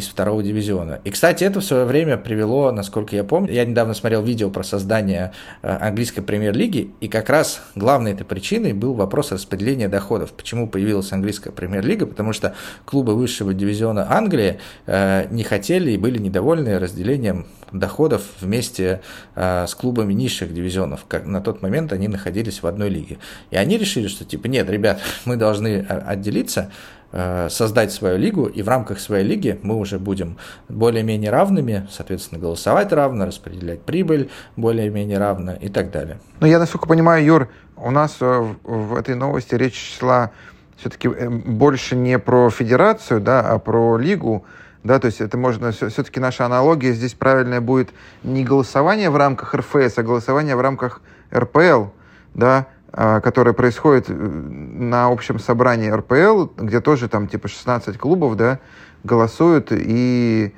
из второго дивизиона. И, кстати, это в свое время привело, насколько я помню, я недавно смотрел видео про создание э, английской премьер-лиги, и как раз главной этой причиной был вопрос распределения доходов. Почему появилась английская премьер-лига? Потому что клубы высшего дивизиона Англии э, не хотели и были недовольны разделением доходов вместе э, с клубами низших дивизионов. Как на тот момент они находились в одной лиге. И они решили, что типа, нет, ребят, мы должны отделиться, создать свою лигу, и в рамках своей лиги мы уже будем более-менее равными, соответственно, голосовать равно, распределять прибыль более-менее равно и так далее. Ну, я, насколько понимаю, Юр, у нас э, в этой новости речь шла все-таки э, больше не про федерацию, да, а про лигу, да, то есть это можно, все-таки наша аналогия здесь правильная будет не голосование в рамках РФС, а голосование в рамках РПЛ, да, а, которое происходит э, на общем собрании РПЛ, где тоже там типа 16 клубов, да, голосуют и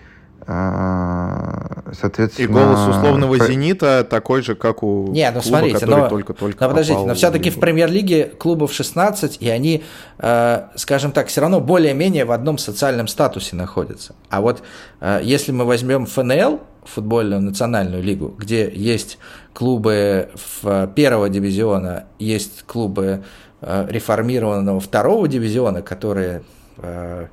соответственно... И голос условного «Зенита» такой же, как у Не, ну, клуба, смотрите, который но, только-только но подождите, но все-таки в, в премьер-лиге клубов 16, и они, э, скажем так, все равно более-менее в одном социальном статусе находятся. А вот э, если мы возьмем ФНЛ, футбольную национальную лигу, где есть клубы в первого дивизиона, есть клубы э, реформированного второго дивизиона, которые э,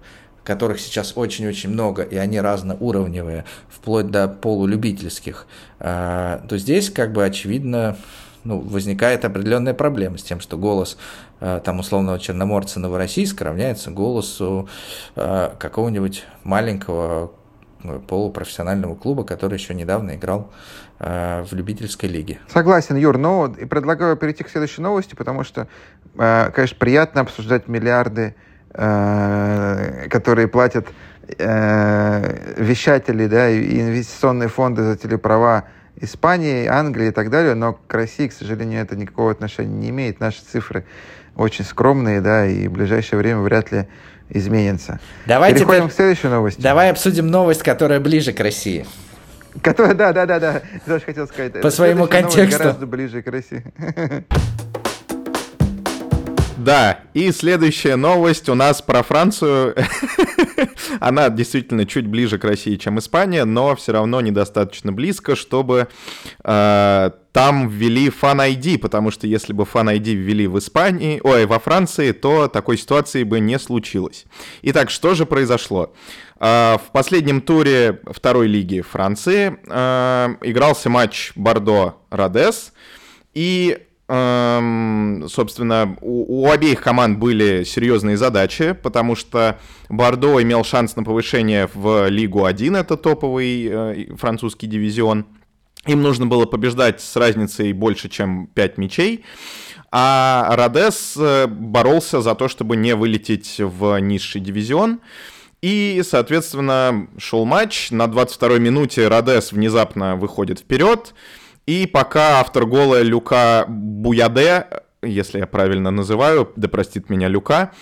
которых сейчас очень-очень много, и они разноуровневые, вплоть до полулюбительских, э, то здесь как бы очевидно ну, возникает определенная проблема с тем, что голос там условного черноморца Новороссийска равняется голосу какого-нибудь маленького полупрофессионального клуба, который еще недавно играл э, в любительской лиге. Согласен, Юр, но и предлагаю перейти к следующей новости, потому что, э, конечно, приятно обсуждать миллиарды, которые платят э, вещатели да, и инвестиционные фонды за телеправа Испании, Англии и так далее, но к России, к сожалению, это никакого отношения не имеет. Наши цифры очень скромные, да, и в ближайшее время вряд ли изменится. Давай Переходим теперь... к следующей новости. Давай обсудим новость, которая ближе к России. Которая, да, да, да, да, тоже хотел сказать. По своему контексту. Гораздо ближе к России. Да, и следующая новость у нас про Францию. Она действительно чуть ближе к России, чем Испания, но все равно недостаточно близко, чтобы э, там ввели Fan ID, потому что если бы Fan ID ввели в Испании, ой, во Франции, то такой ситуации бы не случилось. Итак, что же произошло? Э, в последнем туре второй лиги Франции э, игрался матч Бордо-Родес, и собственно, у, у обеих команд были серьезные задачи, потому что Бордо имел шанс на повышение в Лигу 1, это топовый э, французский дивизион. Им нужно было побеждать с разницей больше, чем 5 мячей. А Родес э, боролся за то, чтобы не вылететь в низший дивизион. И, соответственно, шел матч. На 22-й минуте Родес внезапно выходит вперед. И пока автор гола Люка Буяде, если я правильно называю, да простит меня Люка,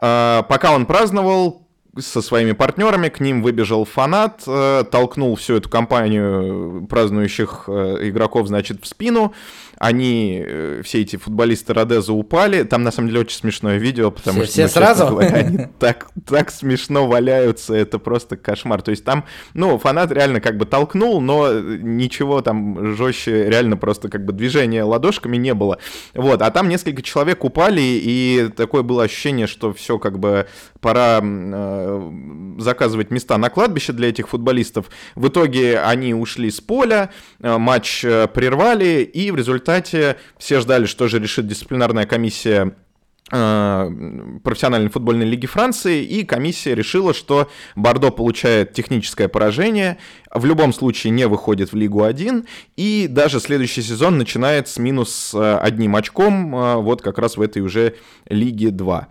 э, пока он праздновал, со своими партнерами, к ним выбежал фанат, э, толкнул всю эту компанию празднующих э, игроков, значит, в спину, они, э, все эти футболисты Родеза упали. Там, на самом деле, очень смешное видео, потому все, что, ну, все сразу? Говоря, они так, так смешно валяются, это просто кошмар. То есть там, ну, фанат реально как бы толкнул, но ничего там жестче, реально просто как бы движения ладошками не было. Вот, а там несколько человек упали, и такое было ощущение, что все как бы пора э, заказывать места на кладбище для этих футболистов. В итоге они ушли с поля, э, матч э, прервали, и в результате результате все ждали, что же решит дисциплинарная комиссия э, профессиональной футбольной лиги Франции, и комиссия решила, что Бордо получает техническое поражение, в любом случае не выходит в Лигу 1, и даже следующий сезон начинает с минус э, одним очком, э, вот как раз в этой уже Лиге 2.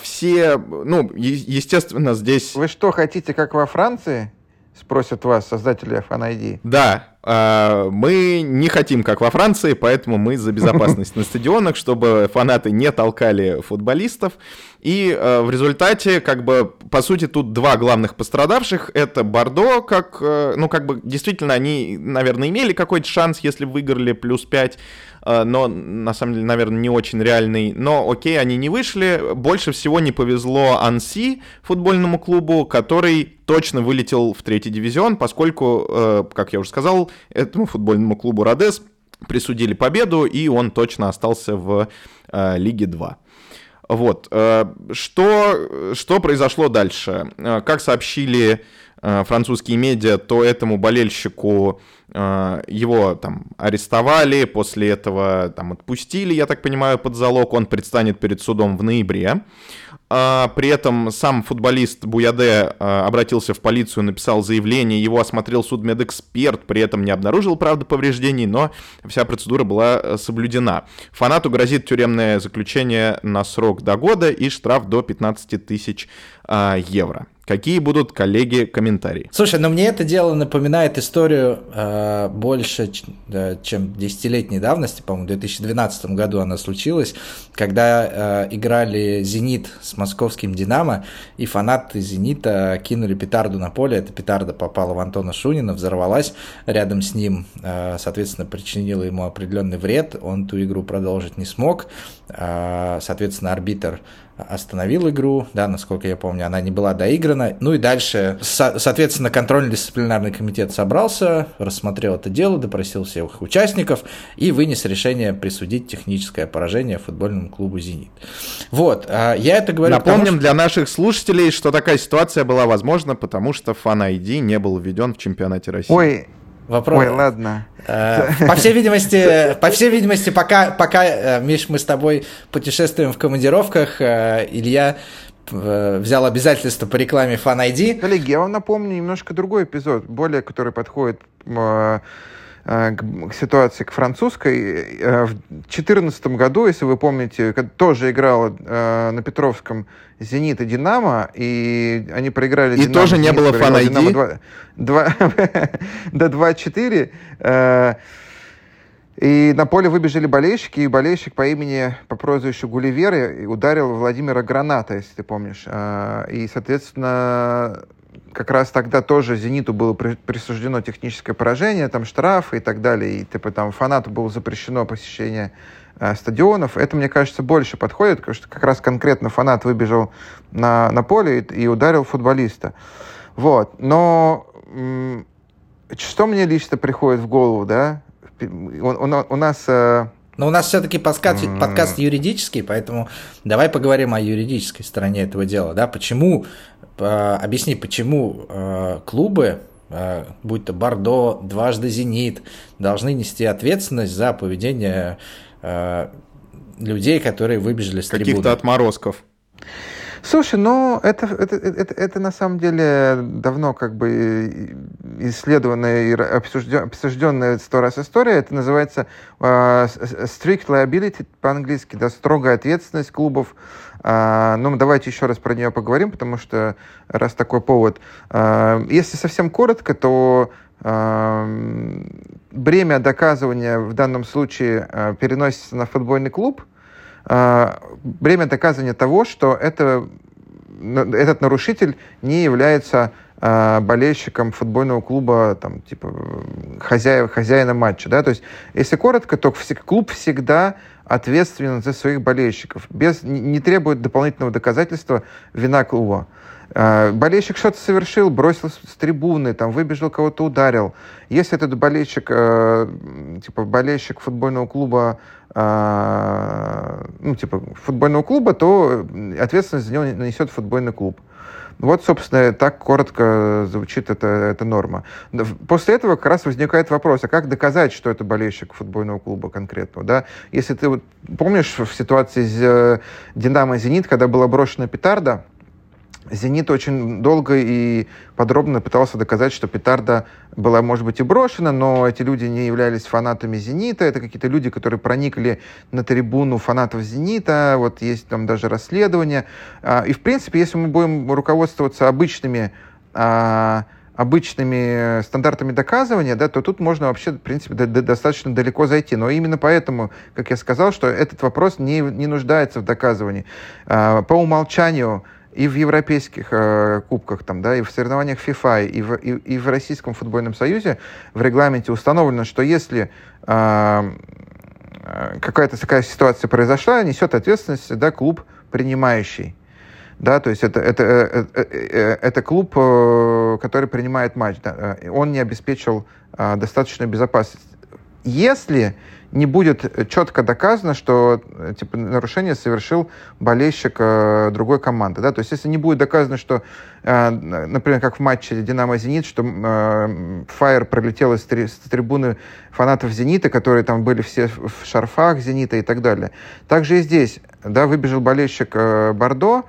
Все, ну, естественно, здесь... Вы что, хотите, как во Франции? Спросят вас создатели FNID. Да, мы не хотим, как во Франции, поэтому мы за безопасность на стадионах, чтобы фанаты не толкали футболистов. И э, в результате, как бы, по сути, тут два главных пострадавших. Это Бордо, как, э, ну, как бы, действительно, они, наверное, имели какой-то шанс, если выиграли плюс 5, э, но, на самом деле, наверное, не очень реальный. Но, окей, они не вышли. Больше всего не повезло Анси, футбольному клубу, который точно вылетел в третий дивизион, поскольку, э, как я уже сказал, этому футбольному клубу Родес присудили победу, и он точно остался в э, Лиге 2. Вот. Э, что, что произошло дальше? Э, как сообщили э, французские медиа, то этому болельщику его там арестовали, после этого там отпустили, я так понимаю, под залог. Он предстанет перед судом в ноябре. А, при этом сам футболист Буяде а, обратился в полицию, написал заявление, его осмотрел судмедэксперт, при этом не обнаружил, правда, повреждений, но вся процедура была э, соблюдена. Фанату грозит тюремное заключение на срок до года и штраф до 15 тысяч а, евро. Какие будут, коллеги, комментарии? Слушай, ну мне это дело напоминает историю э, больше, чем десятилетней давности, по-моему, в 2012 году она случилась, когда э, играли «Зенит» с московским «Динамо», и фанаты «Зенита» кинули петарду на поле, эта петарда попала в Антона Шунина, взорвалась рядом с ним, э, соответственно, причинила ему определенный вред, он ту игру продолжить не смог, э, соответственно, арбитр остановил игру, да, насколько я помню, она не была доиграна. Ну и дальше, со- соответственно, контрольно-дисциплинарный комитет собрался, рассмотрел это дело, допросил всех участников и вынес решение присудить техническое поражение футбольному клубу «Зенит». Вот, а я это говорю... Напомним потому, что... для наших слушателей, что такая ситуация была возможна, потому что Fan ID не был введен в чемпионате России. Ой, Вопрос. Ой, ладно. Э, по всей видимости, по всей видимости, пока, пока, э, Миш, мы с тобой путешествуем в командировках, э, Илья взял обязательство по рекламе Fan ID. Коллеги, я вам напомню немножко другой эпизод, более который подходит Э, к ситуации к французской. Э, в 2014 году, если вы помните, тоже играла э, на Петровском «Зенит» и «Динамо», и они проиграли И «Динамо», тоже не было фан-айди? До 2-4. И на поле выбежали болельщики, и болельщик по имени, по прозвищу Гулливер ударил Владимира Граната, если ты помнишь. И, соответственно, как раз тогда тоже «Зениту» было присуждено техническое поражение, там штрафы и так далее, и типа там фанату было запрещено посещение э, стадионов. Это, мне кажется, больше подходит, потому что как раз конкретно фанат выбежал на, на поле и, и ударил футболиста. Вот. Но что мне лично приходит в голову, да? У, у, у нас... Э, но у нас все-таки подкаст, подкаст юридический, поэтому давай поговорим о юридической стороне этого дела. Да? Почему объясни, почему э, клубы, э, будь то Бордо, дважды Зенит, должны нести ответственность за поведение э, людей, которые выбежали с трибуны. Каких-то отморозков. Слушай, ну это, это, это, это на самом деле давно как бы исследованная и обсужденная сто раз история. Это называется uh, strict liability по-английски, да, строгая ответственность клубов. Uh, ну, давайте еще раз про нее поговорим, потому что раз такой повод. Uh, если совсем коротко, то бремя доказывания в данном случае переносится на футбольный клуб, бремя доказывания того, что это, этот нарушитель не является э, болельщиком футбольного клуба, там, типа, хозяин, хозяина матча, да, то есть, если коротко, то клуб всегда ответственен за своих болельщиков, без, не требует дополнительного доказательства вина клуба. Э, болельщик что-то совершил, бросил с трибуны, там, выбежал, кого-то ударил. Если этот болельщик, э, типа, болельщик футбольного клуба а, ну, типа, футбольного клуба, то ответственность за него несет футбольный клуб. Вот, собственно, так коротко звучит эта, эта норма. После этого как раз возникает вопрос, а как доказать, что это болельщик футбольного клуба конкретного? Да? Если ты вот, помнишь в ситуации с э, «Динамо» «Зенит», когда была брошена петарда, «Зенит» очень долго и подробно пытался доказать, что петарда была, может быть, и брошена, но эти люди не являлись фанатами «Зенита». Это какие-то люди, которые проникли на трибуну фанатов «Зенита». Вот есть там даже расследование. А, и, в принципе, если мы будем руководствоваться обычными а, обычными стандартами доказывания, да, то тут можно вообще, в принципе, до, до, достаточно далеко зайти. Но именно поэтому, как я сказал, что этот вопрос не, не нуждается в доказывании. А, по умолчанию и в европейских э, кубках, там, да, и в соревнованиях FIFA, и в, и, и в Российском футбольном союзе в регламенте установлено, что если э, какая-то такая ситуация произошла, несет ответственность да, клуб принимающий. Да, то есть это, это, это, это клуб, который принимает матч. Да, он не обеспечил достаточную безопасность. Если не будет четко доказано, что типа, нарушение совершил болельщик э, другой команды. Да? То есть если не будет доказано, что, э, например, как в матче «Динамо-Зенит», что э, пролетел из три, с трибуны фанатов «Зенита», которые там были все в шарфах «Зенита» и так далее. Также и здесь да, выбежал болельщик э, «Бордо»,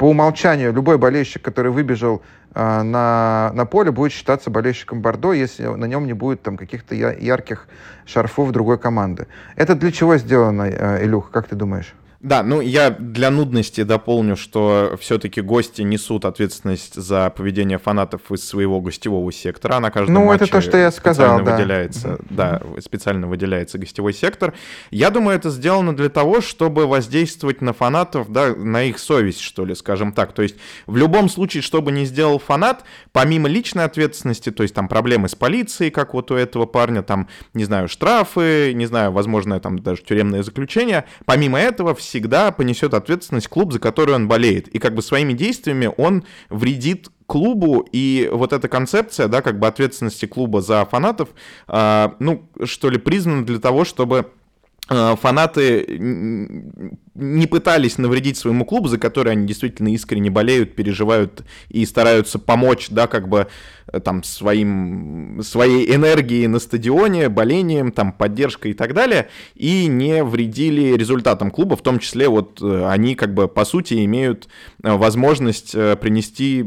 по умолчанию любой болельщик, который выбежал э, на, на поле, будет считаться болельщиком Бордо, если на нем не будет там каких-то ярких шарфов другой команды. Это для чего сделано, э, Илюх, как ты думаешь? Да, ну я для нудности дополню, что все-таки гости несут ответственность за поведение фанатов из своего гостевого сектора. На каждом ну, матче это то, что я сказал, да. выделяется, да, специально выделяется гостевой сектор. Я думаю, это сделано для того, чтобы воздействовать на фанатов, да, на их совесть, что ли, скажем так. То есть в любом случае, что бы ни сделал фанат, помимо личной ответственности, то есть там проблемы с полицией, как вот у этого парня, там, не знаю, штрафы, не знаю, возможно, там даже тюремное заключение, помимо этого все всегда понесет ответственность клуб, за который он болеет. И как бы своими действиями он вредит клубу, и вот эта концепция, да, как бы ответственности клуба за фанатов, э, ну, что ли, признана для того, чтобы а, фанаты не пытались навредить своему клубу, за который они действительно искренне болеют, переживают и стараются помочь, да, как бы э, там своим, своей энергией на стадионе, болением, там, поддержкой и так далее, и не вредили результатам клуба, в том числе вот э, они как бы по сути имеют э, возможность принести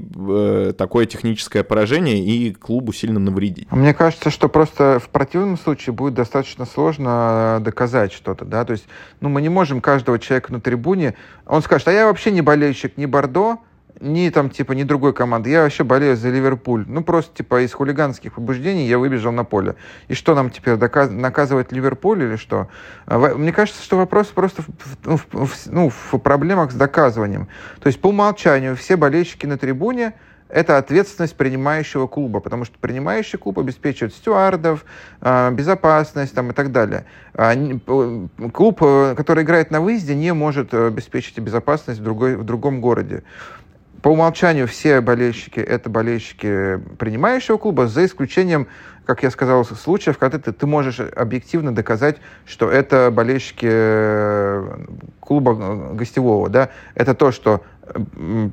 такое техническое поражение и клубу сильно навредить. Мне кажется, что просто в противном случае будет достаточно сложно доказать что-то, да, то есть, ну, мы не можем каждого человека человек на трибуне, он скажет, а я вообще не болельщик ни Бордо, ни там, типа, ни другой команды. Я вообще болею за Ливерпуль. Ну, просто, типа, из хулиганских побуждений я выбежал на поле. И что нам теперь, доказ... наказывать Ливерпуль или что? А, мне кажется, что вопрос просто в, ну, в, в, ну, в проблемах с доказыванием. То есть, по умолчанию, все болельщики на трибуне это ответственность принимающего клуба, потому что принимающий клуб обеспечивает стюардов, а, безопасность там, и так далее. А, клуб, э, который играет на выезде, не может обеспечить безопасность в, другой, в другом городе. По умолчанию все болельщики — это болельщики принимающего клуба, за исключением, как я сказал, случаев, когда ты, ты можешь объективно доказать, что это болельщики э, клуба э, гостевого. Да? Это то, что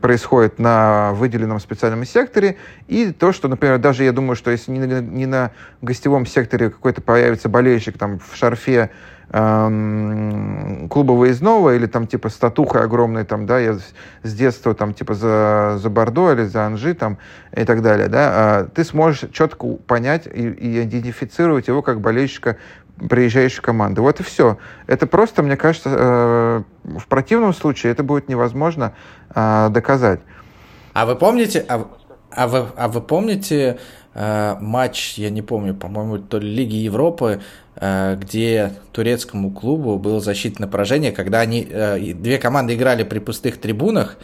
происходит на выделенном специальном секторе, и то, что, например, даже я думаю, что если не на, не на гостевом секторе какой-то появится болельщик там в шарфе эм, клуба выездного или там типа статуха огромной там, да, я с детства там типа за, за Бордо или за Анжи там и так далее, да, э, ты сможешь четко понять и, и идентифицировать его как болельщика приезжающей команды. Вот и все. Это просто, мне кажется, э, в противном случае это будет невозможно э, доказать. А вы помните, а, а, вы, а вы помните э, матч, я не помню, по-моему, то ли Лиги Европы, э, где турецкому клубу было защитное поражение, когда они э, две команды играли при пустых трибунах,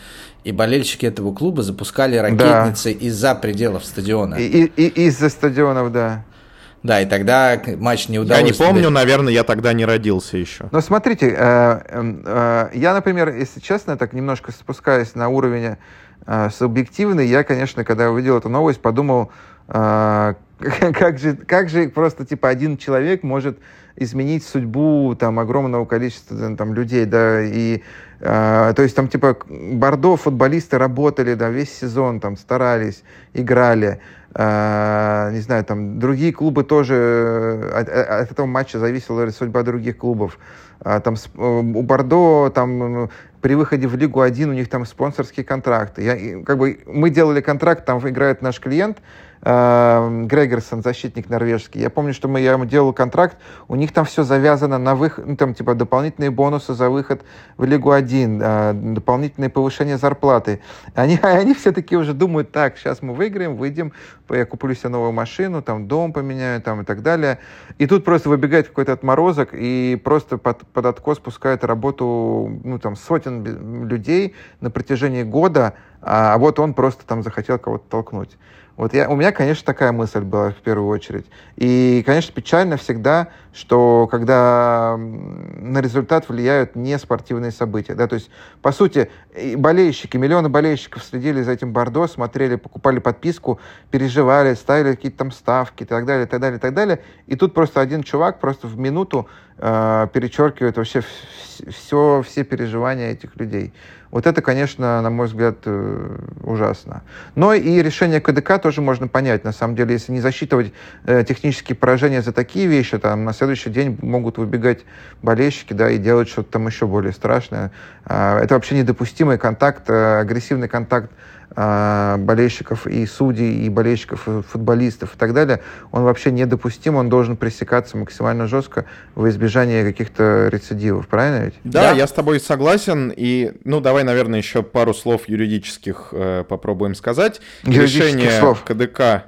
и болельщики этого клуба запускали ракетницы да. из-за пределов стадиона. И, и, и из-за стадионов, да. Да, и тогда матч не удалось. Я не помню, наверное, я тогда не родился еще. Но смотрите, э, э, я, например, если честно, так немножко спускаясь на уровень э, субъективный, я, конечно, когда увидел эту новость, подумал, как же, как же просто типа один человек может изменить судьбу там огромного количества там людей, да, и э, то есть там типа Бордо футболисты работали, да, весь сезон там старались, играли, не знаю, там другие клубы тоже э, от, э, от этого матча зависела судьба других клубов. А, там у Бордо там при выходе в Лигу 1 у них там спонсорские контракты. Я, как бы, мы делали контракт, там играет наш клиент, э, Грегорсон, защитник норвежский. Я помню, что мы, я ему делал контракт, у них там все завязано на выход, ну, там, типа, дополнительные бонусы за выход в Лигу 1, э, дополнительное повышение зарплаты. Они, они все таки уже думают, так, сейчас мы выиграем, выйдем, я куплю себе новую машину, там, дом поменяю, там, и так далее. И тут просто выбегает какой-то отморозок и просто под, под откос пускает работу, ну, там, сотен людей на протяжении года, а вот он просто там захотел кого-то толкнуть. Вот я, у меня, конечно, такая мысль была в первую очередь. И, конечно, печально всегда, что когда на результат влияют не спортивные события. Да? То есть, по сути, болельщики, миллионы болельщиков следили за этим Бордо, смотрели, покупали подписку, переживали, ставили какие-то там ставки и так далее, и так далее, и так далее. И тут просто один чувак просто в минуту э, перечеркивает вообще все, все переживания этих людей. Вот это, конечно, на мой взгляд, э, ужасно. Но и решение КДК тоже можно понять. На самом деле, если не засчитывать э, технические поражения за такие вещи, там на следующий день могут выбегать болельщики, да, и делать что-то там еще более страшное. Э, это вообще недопустимый контакт, э, агрессивный контакт болельщиков и судей, и болельщиков, и футболистов и так далее, он вообще недопустим, он должен пресекаться максимально жестко во избежание каких-то рецидивов, правильно ведь? Да, да, я с тобой согласен, и, ну, давай, наверное, еще пару слов юридических э, попробуем сказать. Решение слов. КДК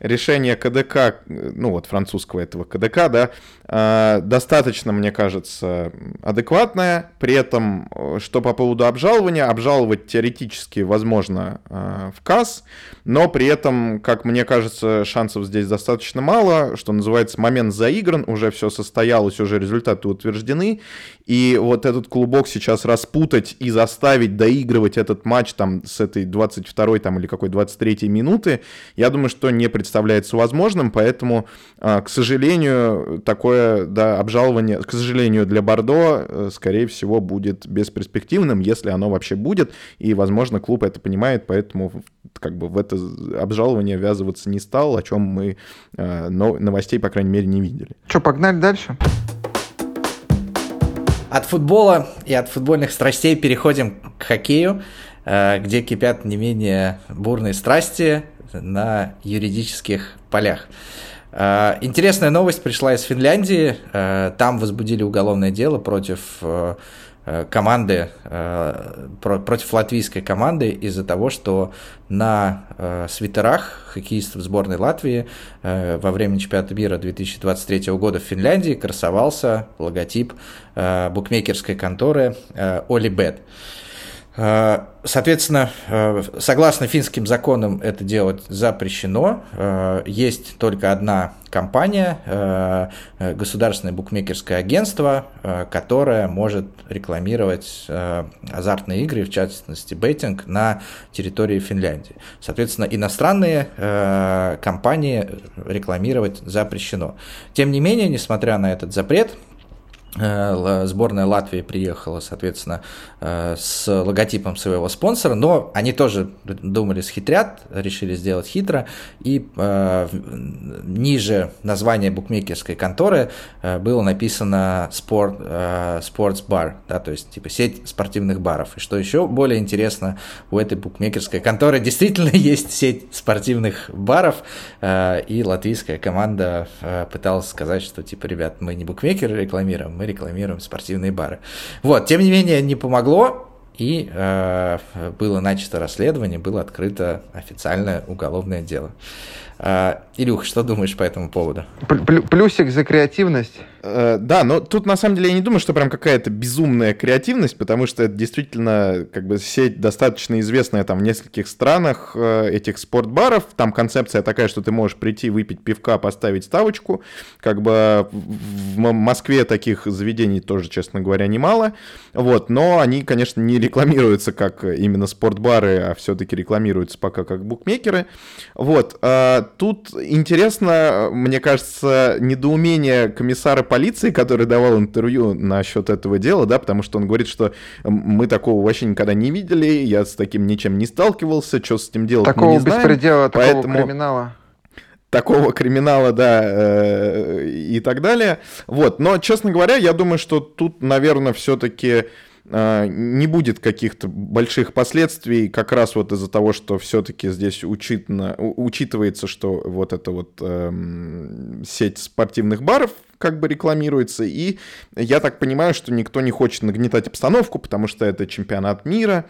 решение КДК, ну вот французского этого КДК, да, а, достаточно, мне кажется, адекватное. При этом, что по поводу обжалования, обжаловать теоретически возможно а, в КАС, но при этом, как мне кажется, шансов здесь достаточно мало, что называется, момент заигран, уже все состоялось, уже результаты утверждены, и вот этот клубок сейчас распутать и заставить доигрывать этот матч там с этой 22-й там или какой 23-й минуты, я думаю, что не представляется возможным, поэтому, а, к сожалению, такое да, обжалование, к сожалению, для Бордо, э, скорее всего, будет бесперспективным, если оно вообще будет, и, возможно, клуб это понимает, поэтому как бы в это обжалование ввязываться не стал, о чем мы э, новостей, по крайней мере, не видели. Что, погнали дальше? От футбола и от футбольных страстей переходим к хоккею, э, где кипят не менее бурные страсти на юридических полях. Э, интересная новость пришла из Финляндии. Э, там возбудили уголовное дело против команды, против латвийской команды из-за того, что на свитерах хоккеистов сборной Латвии во время чемпионата мира 2023 года в Финляндии красовался логотип букмекерской конторы Олибет. Э, соответственно, э, согласно финским законам это делать запрещено. Э, есть только одна компания, государственное букмекерское агентство, которое может рекламировать азартные игры, в частности бейтинг, на территории Финляндии. Соответственно, иностранные компании рекламировать запрещено. Тем не менее, несмотря на этот запрет, Э, сборная Латвии приехала, соответственно, э, с логотипом своего спонсора, но они тоже думали схитрят, решили сделать хитро, и э, ниже названия букмекерской конторы было написано спорт, Sports Bar, да, то есть типа сеть спортивных баров. И что еще более интересно, у этой букмекерской конторы действительно есть сеть спортивных баров, и латвийская команда пыталась сказать, что типа, ребят, мы не букмекеры рекламируем, мы рекламируем спортивные бары. Вот, тем не менее, не помогло, и э, было начато расследование, было открыто официальное уголовное дело. Э, Илюх, что думаешь по этому поводу? Плюсик за креативность. Э, да, но тут на самом деле я не думаю, что прям какая-то безумная креативность, потому что это действительно как бы сеть достаточно известная там в нескольких странах э, этих спортбаров. Там концепция такая, что ты можешь прийти, выпить пивка, поставить ставочку. Как бы в Москве таких заведений тоже, честно говоря, немало. Вот, но они, конечно, не рекламируются как именно спортбары, а все-таки рекламируются пока как букмекеры. Вот, а тут интересно, мне кажется, недоумение комиссара полиции, который давал интервью насчет этого дела, да, потому что он говорит, что мы такого вообще никогда не видели, я с таким ничем не сталкивался, что с этим делать такого мы не знаем. беспредела, поэтому... такого криминала такого криминала, да, э, и так далее. Вот, но, честно говоря, я думаю, что тут, наверное, все-таки не будет каких-то больших последствий, как раз вот из-за того, что все-таки здесь учитно, учитывается, что вот эта вот э, сеть спортивных баров как бы рекламируется, и я так понимаю, что никто не хочет нагнетать обстановку, потому что это чемпионат мира,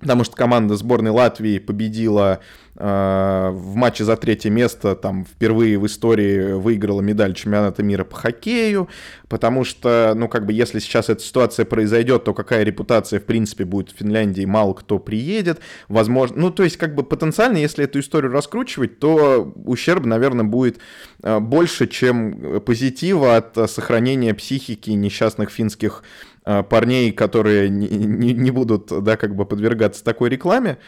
потому что команда сборной Латвии победила э, в матче за третье место, там впервые в истории выиграла медаль чемпионата мира по хоккею, потому что, ну, как бы, если сейчас эта ситуация произойдет, то какая репутация, в принципе, будет в Финляндии, мало кто приедет, возможно, ну, то есть, как бы, потенциально, если эту историю раскручивать, то ущерб, наверное, будет э, больше, чем позитива от сохранения психики несчастных финских Э, парней, которые не, не, не будут, да, как бы подвергаться такой рекламе.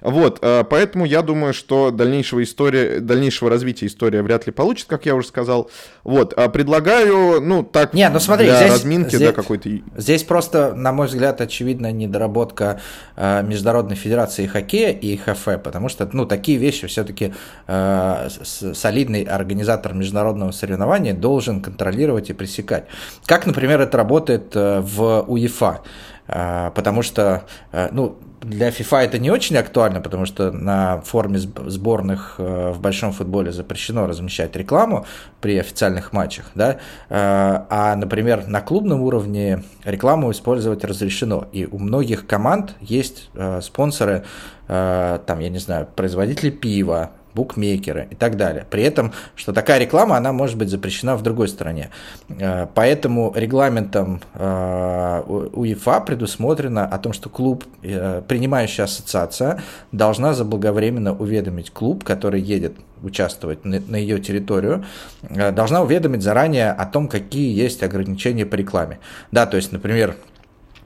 Вот, э, поэтому я думаю, что дальнейшего, история, дальнейшего развития история вряд ли получит, как я уже сказал. Вот, а предлагаю, ну, так, Нет, ну смотри, для здесь, разминки, здесь, да, какой-то... Здесь просто, на мой взгляд, очевидная недоработка э, Международной Федерации Хоккея и ХФ, потому что, ну, такие вещи все-таки э, солидный организатор международного соревнования должен контролировать и пресекать. Как, например, это работает э, в УЕФА. Э, потому что, э, ну, для FIFA это не очень актуально, потому что на форме сборных э, в большом футболе запрещено размещать рекламу при официальных матчах, да, а, например, на клубном уровне рекламу использовать разрешено, и у многих команд есть спонсоры, там, я не знаю, производители пива, букмекеры и так далее. При этом, что такая реклама, она может быть запрещена в другой стране. Э, поэтому регламентом э, УЕФА предусмотрено о том, что клуб, э, принимающая ассоциация, должна заблаговременно уведомить клуб, который едет участвовать на ее территорию, должна уведомить заранее о том, какие есть ограничения по рекламе. Да, то есть, например,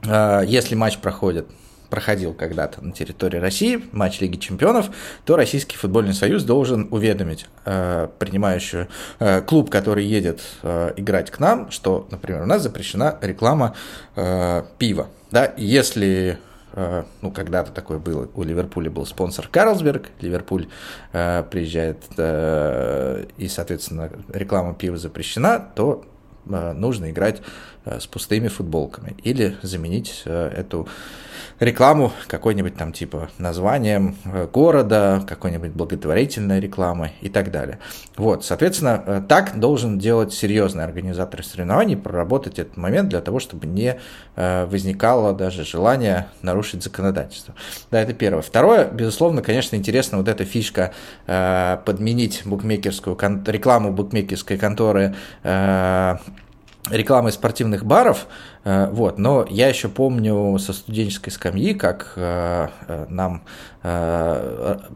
если матч проходит проходил когда-то на территории России, матч Лиги Чемпионов, то Российский футбольный союз должен уведомить э, принимающую э, клуб, который едет э, играть к нам, что, например, у нас запрещена реклама э, пива. Да? Если э, ну, когда-то такое было, у Ливерпуля был спонсор Карлсберг, Ливерпуль э, приезжает, э, и, соответственно, реклама пива запрещена, то э, нужно играть с пустыми футболками или заменить э, эту рекламу какой-нибудь там типа названием э, города, какой-нибудь благотворительной рекламы и так далее. Вот, соответственно, э, так должен делать серьезный организатор соревнований, проработать этот момент для того, чтобы не э, возникало даже желание нарушить законодательство. Да, это первое. Второе, безусловно, конечно, интересно вот эта фишка подменить букмекерскую рекламу букмекерской конторы рекламой спортивных баров, вот, но я еще помню со студенческой скамьи, как э, э, нам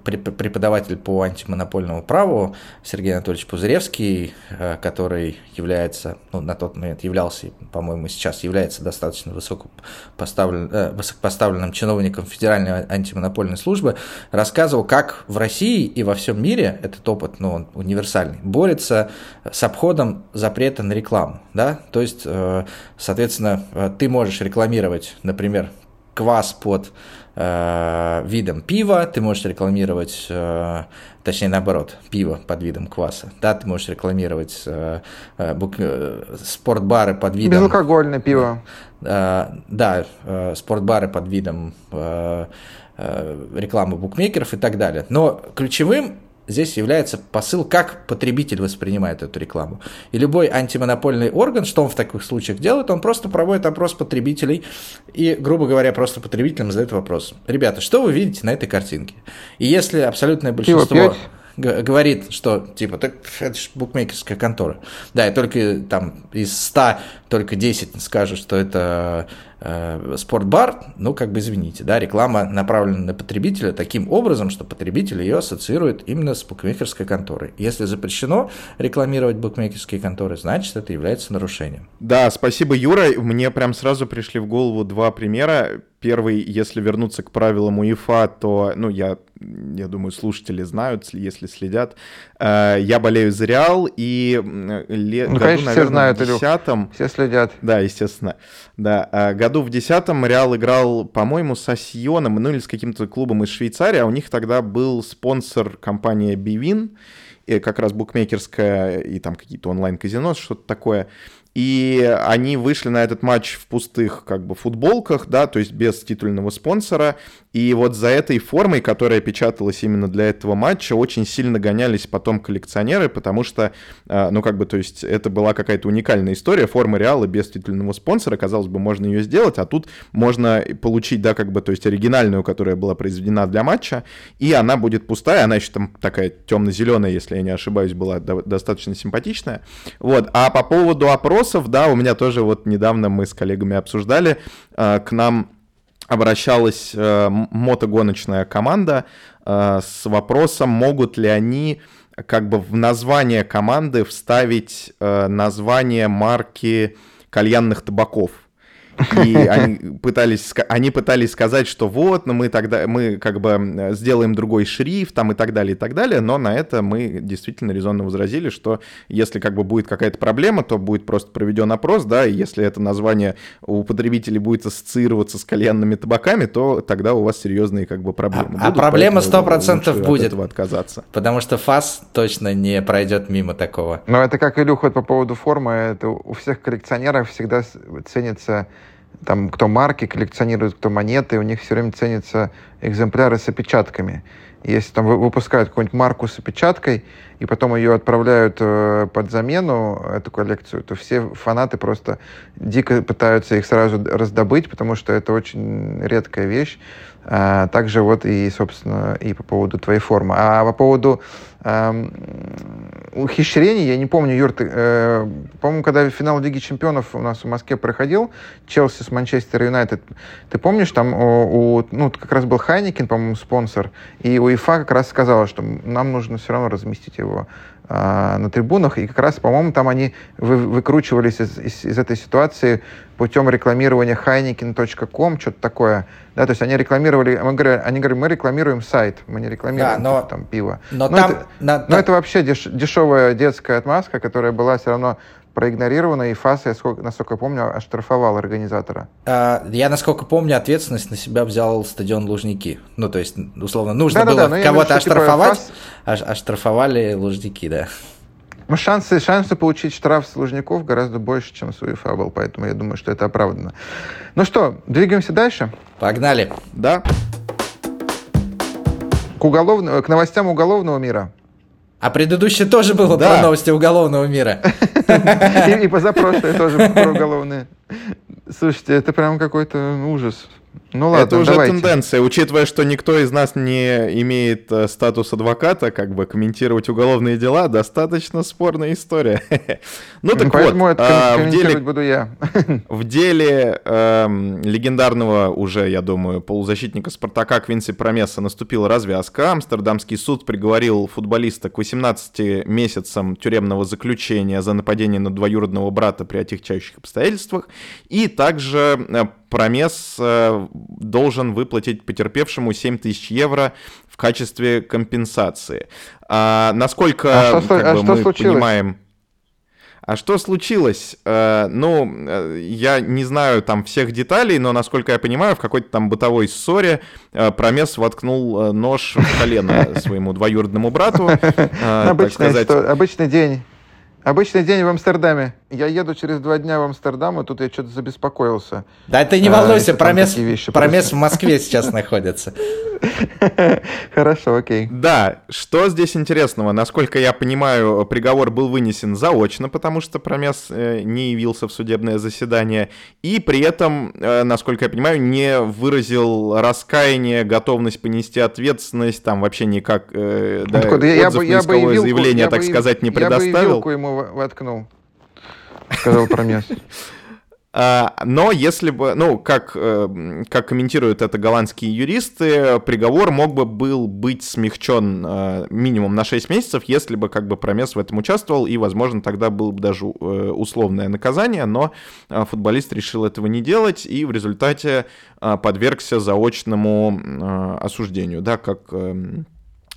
преподаватель по антимонопольному праву Сергей Анатольевич Пузыревский, который является, ну, на тот момент являлся, по-моему, сейчас является достаточно высокопоставлен, высокопоставленным чиновником Федеральной антимонопольной службы, рассказывал, как в России и во всем мире этот опыт, ну, он универсальный, борется с обходом запрета на рекламу, да, то есть, соответственно, Э, ты можешь рекламировать, например, квас под э, видом пива, ты можешь рекламировать, э, точнее наоборот, пиво под видом кваса, да, ты можешь рекламировать э, э, бук, э, спортбары под видом... Безалкогольное пиво. Э, да, э, спортбары под видом э, э, рекламы букмекеров и так далее. Но ключевым здесь является посыл, как потребитель воспринимает эту рекламу. И любой антимонопольный орган, что он в таких случаях делает, он просто проводит опрос потребителей и, грубо говоря, просто потребителям задает вопрос. Ребята, что вы видите на этой картинке? И если абсолютное большинство говорит, что типа, так это же букмекерская контора. Да, и только там из 100 только 10 скажут, что это э, спортбар, ну, как бы извините, да, реклама направлена на потребителя таким образом, что потребитель ее ассоциирует именно с букмекерской конторой. Если запрещено рекламировать букмекерские конторы, значит, это является нарушением. Да, спасибо, Юра. Мне прям сразу пришли в голову два примера. Первый, если вернуться к правилам УЕФА, то, ну, я я думаю, слушатели знают, если следят. Э, я болею за Реал, и ле... ну, году, конечно, наверное, все знают, в десятом... Все следят. Да, естественно. Да, э, году в десятом Реал играл, по-моему, с Осьоном, ну или с каким-то клубом из Швейцарии, а у них тогда был спонсор компания Bivin, как раз букмекерская и там какие-то онлайн-казино, что-то такое и они вышли на этот матч в пустых как бы футболках, да, то есть без титульного спонсора, и вот за этой формой, которая печаталась именно для этого матча, очень сильно гонялись потом коллекционеры, потому что, э, ну как бы, то есть это была какая-то уникальная история, форма Реала без титульного спонсора, казалось бы, можно ее сделать, а тут можно получить, да, как бы, то есть оригинальную, которая была произведена для матча, и она будет пустая, она еще там такая темно-зеленая, если я не ошибаюсь, была достаточно симпатичная, вот, а по поводу опроса вопросов, да, у меня тоже вот недавно мы с коллегами обсуждали, э, к нам обращалась э, мотогоночная команда э, с вопросом, могут ли они как бы в название команды вставить название марки кальянных табаков. И они пытались, они пытались сказать, что вот, но мы тогда, мы как бы сделаем другой шрифт там и так далее, и так далее, но на это мы действительно резонно возразили, что если как бы будет какая-то проблема, то будет просто проведен опрос, да, и если это название у потребителей будет ассоциироваться с кальянными табаками, то тогда у вас серьезные как бы проблемы. А, а проблема сто процентов будет. От этого отказаться. Потому что ФАС точно не пройдет мимо такого. Но это как Илюха по поводу формы, это у всех коллекционеров всегда ценится там кто марки коллекционирует, кто монеты, у них все время ценятся экземпляры с опечатками. Если там выпускают какую-нибудь марку с опечаткой, и потом ее отправляют э, под замену, эту коллекцию, то все фанаты просто дико пытаются их сразу раздобыть, потому что это очень редкая вещь. А, также вот и, собственно, и по поводу твоей формы. А по поводу ухищрений, я не помню, Юр, ты, э, по-моему, когда финал Лиги Чемпионов у нас в Москве проходил, Челси с Манчестер Юнайтед, ты помнишь, там у, у, ну, как раз был Хайникин, по-моему, спонсор, и УЕФА как раз сказала, что нам нужно все равно разместить его э, на трибунах, и как раз, по-моему, там они вы, выкручивались из, из, из этой ситуации путем рекламирования heineken.com, что-то такое. Да, то есть они рекламировали, мы говорили, они говорили, мы рекламируем сайт, мы не рекламируем да, но, там пиво. Но, но, там, это, на, но на... это вообще деш, дешевая детская отмазка, которая была все равно проигнорировано, и ФАС, я сколько, насколько помню, оштрафовал организатора. А, я, насколько помню, ответственность на себя взял стадион Лужники. Ну, то есть, условно, нужно да, было да, да, кого-то типа, оштрафовать, типа, ФАС... оштрафовали Лужники, да. Шансы, шансы получить штраф с Лужников гораздо больше, чем с УЕФА был, поэтому я думаю, что это оправдано. Ну что, двигаемся дальше? Погнали. Да. К, уголовно... к новостям уголовного мира. А предыдущее тоже было да. про новости уголовного мира. И, и позапрошлое тоже про уголовные. Слушайте, это прям какой-то ужас. Ну ладно, Это уже давайте. тенденция, учитывая, что никто из нас не имеет э, статус адвоката, как бы комментировать уголовные дела, достаточно спорная история. ну так Поэтому вот, это а, в деле, буду я. в деле э, легендарного уже, я думаю, полузащитника Спартака Квинси Промеса наступила развязка. Амстердамский суд приговорил футболиста к 18 месяцам тюремного заключения за нападение на двоюродного брата при отягчающих обстоятельствах и также э, Промес э, должен выплатить потерпевшему 7 тысяч евро в качестве компенсации. А, насколько а что, как а бы, что мы случилось? понимаем... А что случилось? Э, ну, э, я не знаю там всех деталей, но, насколько я понимаю, в какой-то там бытовой ссоре Промес воткнул нож в колено своему двоюродному брату. Обычный день. Обычный день в Амстердаме. Я еду через два дня в Амстердам, и тут я что-то забеспокоился. Да ты не волнуйся, а, промес, промес в Москве сейчас находится. Хорошо, окей. Да, что здесь интересного? Насколько я понимаю, приговор был вынесен заочно, потому что промес э, не явился в судебное заседание, и при этом, э, насколько я понимаю, не выразил раскаяние, готовность понести ответственность, там вообще никак э, да, Откуда? Я, отзыв я, я бы заявление, я так бы, сказать, не предоставил. Я бы ему воткнул, сказал промес. А, но если бы, ну, как, э, как комментируют это голландские юристы, приговор мог бы был быть смягчен э, минимум на 6 месяцев, если бы как бы Промес в этом участвовал, и, возможно, тогда было бы даже э, условное наказание, но футболист решил этого не делать, и в результате подвергся заочному осуждению, да, как эм,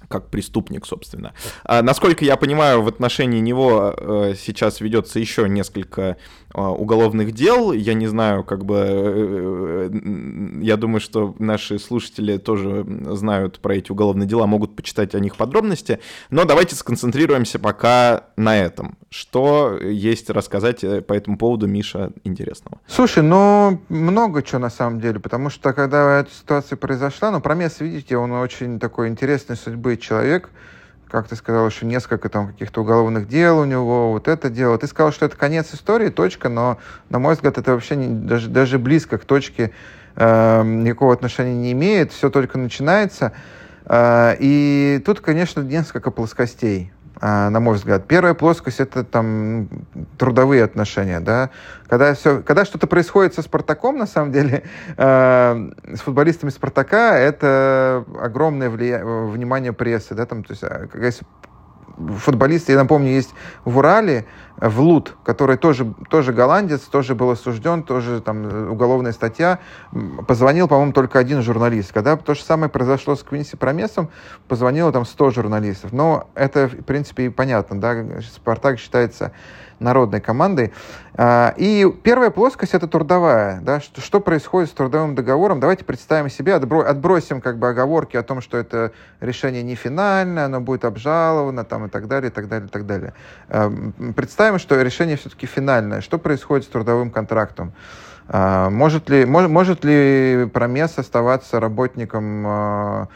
как преступник, собственно. А, насколько я понимаю, в отношении него э, сейчас ведется еще несколько э, уголовных дел. Я не знаю, как бы... Э, э, я думаю, что наши слушатели тоже знают про эти уголовные дела, могут почитать о них подробности. Но давайте сконцентрируемся пока на этом. Что есть рассказать э, по этому поводу, Миша, интересного? Слушай, ну, много чего на самом деле, потому что когда эта ситуация произошла, ну, Промес, видите, он очень такой интересной судьбы человек, как ты сказал, еще несколько там каких-то уголовных дел у него, вот это дело. Ты сказал, что это конец истории, точка, но, на мой взгляд, это вообще не, даже, даже близко к точке э, никакого отношения не имеет, все только начинается. Э, и тут, конечно, несколько плоскостей. А, на мой взгляд. Первая плоскость — это там трудовые отношения, да. Когда, все, когда что-то происходит со «Спартаком», на самом деле, э, с футболистами «Спартака», это огромное влия... внимание прессы, да, там, то есть, а, если футболист, я напомню, есть в Урале, в Лут, который тоже, тоже голландец, тоже был осужден, тоже там уголовная статья. Позвонил, по-моему, только один журналист. Когда то же самое произошло с Квинси Промесом, позвонило там 100 журналистов. Но это, в принципе, и понятно, да, Спартак считается народной командой. А, и первая плоскость — это трудовая. Да? Что, что происходит с трудовым договором? Давайте представим себе, отбросим как бы оговорки о том, что это решение не финальное, оно будет обжаловано там, и так далее, и так далее, и так далее. А, представим, что решение все-таки финальное. Что происходит с трудовым контрактом? А, может ли, может, может ли Промес оставаться работником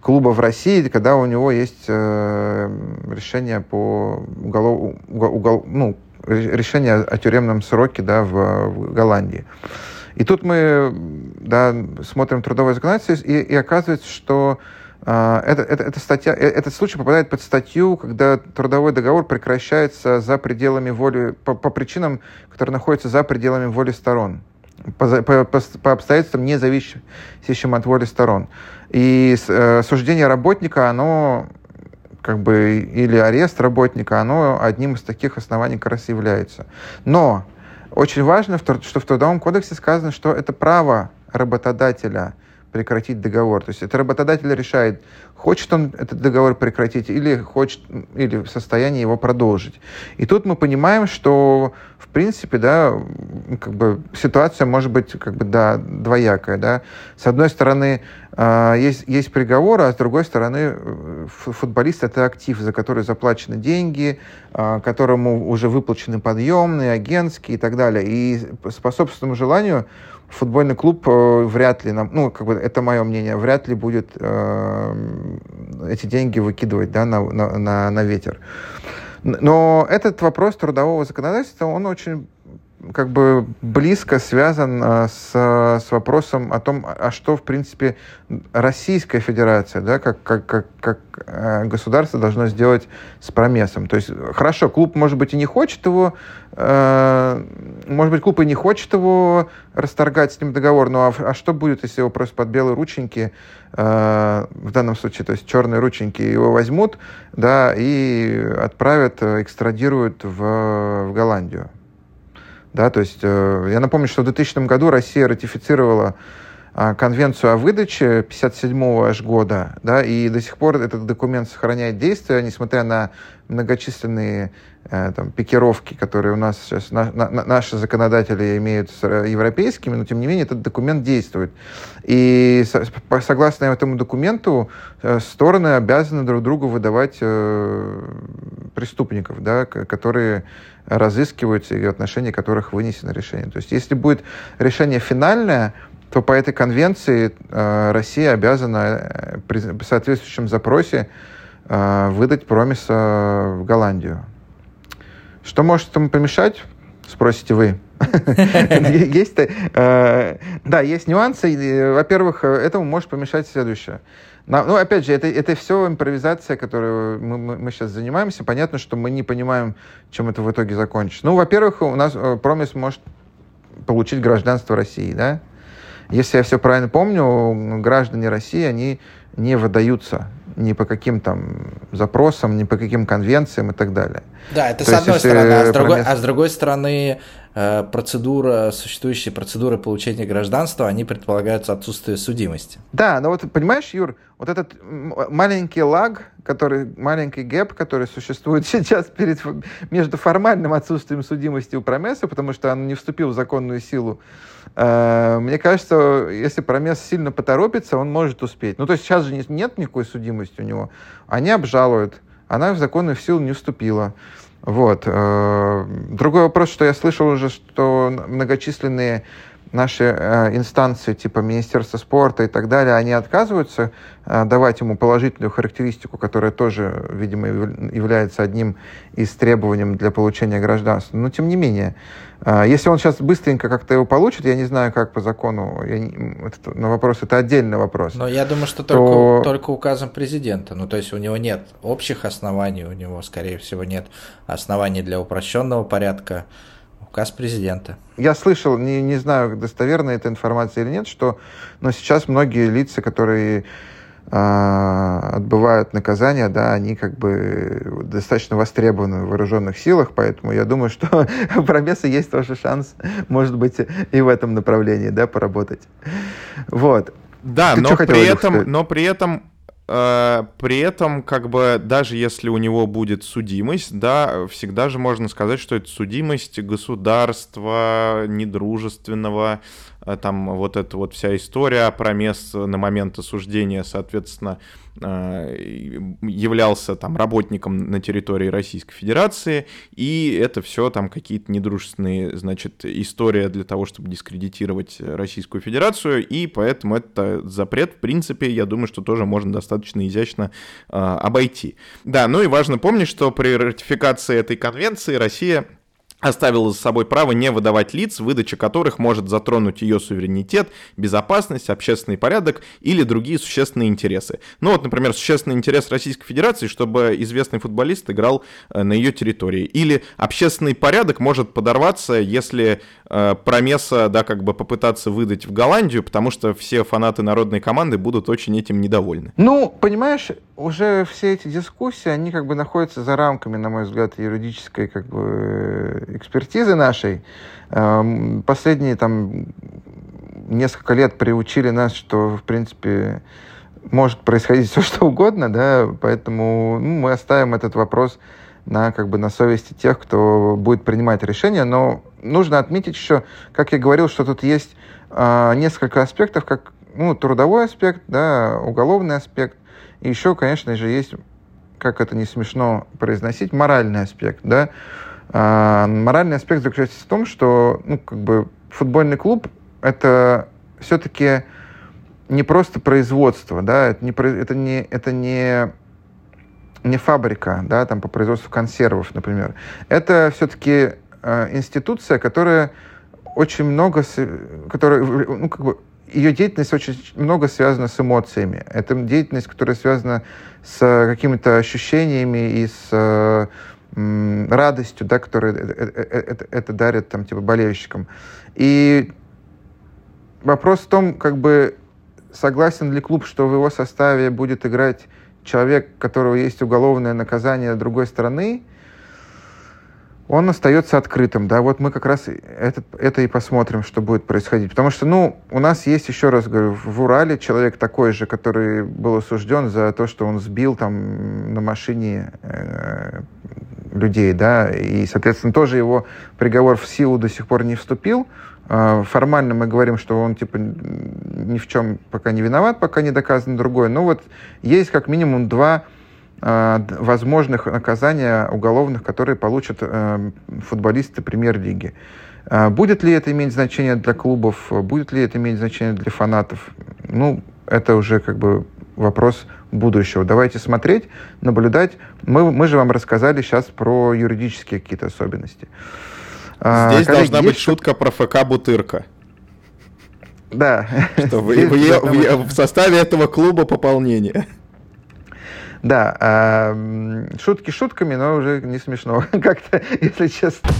клуба в России, когда у него есть э, решение по уголов, угол, ну, решение о тюремном сроке да, в, в Голландии. И тут мы да, смотрим трудовое законодательство, и, и оказывается, что э, это, это, эта статья, э, этот случай попадает под статью, когда трудовой договор прекращается за пределами воли, по, по причинам, которые находятся за пределами воли сторон по, по, по обстоятельствам, не зависящим от воли сторон. И э, суждение работника, оно как бы, или арест работника, оно одним из таких оснований как раз является. Но очень важно, что в Трудовом кодексе сказано, что это право работодателя прекратить договор. То есть это работодатель решает, хочет он этот договор прекратить или хочет или в состоянии его продолжить. И тут мы понимаем, что в принципе, да, как бы ситуация может быть как бы да двоякая, да. С одной стороны э, есть есть приговор, а с другой стороны футболист это актив, за который заплачены деньги, э, которому уже выплачены подъемные, агентские и так далее. И по собственному желанию футбольный клуб э, вряд ли, нам, ну, как бы это мое мнение, вряд ли будет э, эти деньги выкидывать да, на, на, на, на ветер. Но этот вопрос трудового законодательства, он очень как бы близко связан а, с, с вопросом о том, а что, в принципе, Российская Федерация, да, как, как, как, как э, государство должно сделать с промесом. То есть, хорошо, клуб, может быть, и не хочет его, э, может быть, клуб и не хочет его расторгать с ним договор, но а, а что будет, если его просто под белые рученьки, э, в данном случае, то есть черные рученьки, его возьмут, да, и отправят, экстрадируют в, в Голландию? Да, то есть э, я напомню, что в 2000 году Россия ратифицировала э, конвенцию о выдаче 57-го аж года, да, и до сих пор этот документ сохраняет действие, несмотря на многочисленные там, пикировки, которые у нас сейчас на, на, наши законодатели имеют с европейскими, но тем не менее этот документ действует. И со, согласно этому документу э, стороны обязаны друг другу выдавать э, преступников, да, которые разыскиваются и в отношении которых вынесено решение. То есть если будет решение финальное, то по этой конвенции э, Россия обязана э, при соответствующем запросе э, выдать промиса в Голландию. Что может этому помешать, спросите вы? Есть, э, да, есть нюансы. Во-первых, этому может помешать следующее. Ну, опять же, это, это все импровизация, которую мы, мы, мы сейчас занимаемся. Понятно, что мы не понимаем, чем это в итоге закончится. Ну, во-первых, у нас э, Промис может получить гражданство России, да? Если я все правильно помню, граждане России, они не выдаются ни по каким там запросам, ни по каким конвенциям и так далее. Да, это То с одной стороны, а с другой, а с другой стороны процедура, существующие процедуры получения гражданства, они предполагают отсутствие судимости. Да, но вот понимаешь, Юр, вот этот маленький лаг, который, маленький гэп, который существует сейчас перед, между формальным отсутствием судимости у Промеса, потому что он не вступил в законную силу, э, мне кажется, если Промес сильно поторопится, он может успеть. Ну, то есть сейчас же нет никакой судимости у него. Они обжалуют, она в законную силу не вступила. Вот. Э, другой вопрос, что я слышал уже, что многочисленные наши э, инстанции типа Министерства спорта и так далее, они отказываются э, давать ему положительную характеристику, которая тоже, видимо, является одним из требований для получения гражданства. Но тем не менее, э, если он сейчас быстренько как-то его получит, я не знаю, как по закону, я, это, на вопрос это отдельный вопрос. Но я думаю, что только, то... только указом президента. Ну, то есть у него нет общих оснований, у него, скорее всего, нет оснований для упрощенного порядка указ президента. Я слышал, не, не знаю, достоверна эта информация или нет, что но сейчас многие лица, которые э, отбывают наказание, да, они как бы достаточно востребованы в вооруженных силах, поэтому я думаю, что у Промеса есть тоже шанс, может быть, и в этом направлении, да, поработать. Вот. Да, но при, этом, но при этом при этом, как бы, даже если у него будет судимость, да, всегда же можно сказать, что это судимость государства недружественного, э, там вот эта вот вся история про место на момент осуждения, соответственно, Э, являлся там работником на территории Российской Федерации, и это все там какие-то недружественные, значит, история для того, чтобы дискредитировать Российскую Федерацию, и поэтому это запрет, в принципе, я думаю, что тоже можно достаточно изящно э, обойти. Да, ну и важно помнить, что при ратификации этой конвенции Россия оставила за собой право не выдавать лиц, выдача которых может затронуть ее суверенитет, безопасность, общественный порядок или другие существенные интересы. Ну вот, например, существенный интерес Российской Федерации, чтобы известный футболист играл э, на ее территории. Или общественный порядок может подорваться, если промеса, да, как бы попытаться выдать в Голландию, потому что все фанаты народной команды будут очень этим недовольны. Ну, понимаешь, уже все эти дискуссии, они как бы находятся за рамками, на мой взгляд, юридической как бы экспертизы нашей. Эм, последние там несколько лет приучили нас, что, в принципе, может происходить все что угодно, да, поэтому ну, мы оставим этот вопрос на, как бы, на совести тех, кто будет принимать решения, но нужно отметить еще, как я говорил, что тут есть э, несколько аспектов, как ну, трудовой аспект, да, уголовный аспект, и еще, конечно же, есть, как это не смешно произносить, моральный аспект, да, а, моральный аспект заключается в том, что ну, как бы футбольный клуб это все-таки не просто производство, да, это не, это не, это не, не фабрика, да, там по производству консервов, например. Это все-таки э, институция, которая очень много, которая, ну, как бы, ее деятельность очень много связана с эмоциями. Это деятельность, которая связана с какими-то ощущениями и с радостью, да, которую это, это, это дарит там, типа, болельщикам. И вопрос в том, как бы, согласен ли клуб, что в его составе будет играть человек, у которого есть уголовное наказание другой страны, он остается открытым, да, вот мы как раз это, это и посмотрим, что будет происходить. Потому что, ну, у нас есть, еще раз говорю, в Урале человек такой же, который был осужден за то, что он сбил там на машине э, людей, да, и, соответственно, тоже его приговор в силу до сих пор не вступил. Э, формально мы говорим, что он, типа, ни в чем пока не виноват, пока не доказано другое. Но вот есть как минимум два Э, возможных наказания уголовных, которые получат э, футболисты премьер-лиги. Будет ли это иметь значение для клубов, будет ли это иметь значение для фанатов? Ну, это уже как бы вопрос будущего. Давайте смотреть, наблюдать. Мы, мы же вам рассказали сейчас про юридические какие-то особенности. Здесь Коллеги, должна быть шутка про ФК «Бутырка». Да. Что в, в, в, в составе этого клуба пополнение. Да, э, шутки шутками, но уже не смешно как-то, если честно.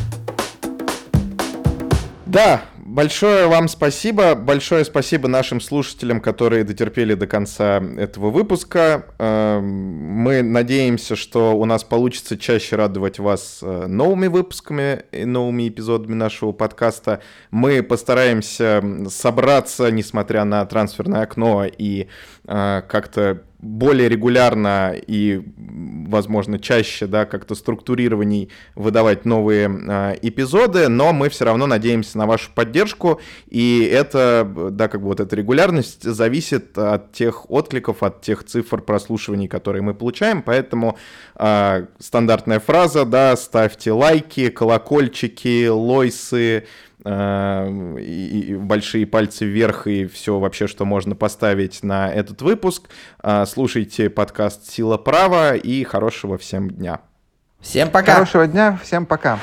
Да, Большое вам спасибо. Большое спасибо нашим слушателям, которые дотерпели до конца этого выпуска. Эм, мы надеемся, что у нас получится чаще радовать вас э, новыми выпусками и новыми эпизодами нашего подкаста. Мы постараемся собраться, несмотря на трансферное окно, и э, как-то более регулярно и, возможно, чаще, да, как-то структурированней выдавать новые э, эпизоды, но мы все равно надеемся на вашу поддержку, и это, да, как бы вот эта регулярность зависит от тех откликов, от тех цифр прослушиваний, которые мы получаем, поэтому э, стандартная фраза, да, ставьте лайки, колокольчики, лойсы, Э, и, большие пальцы вверх и все вообще, что можно поставить на этот выпуск. Э, слушайте подкаст «Сила права» и хорошего всем дня. Всем пока. Хорошего дня, всем пока.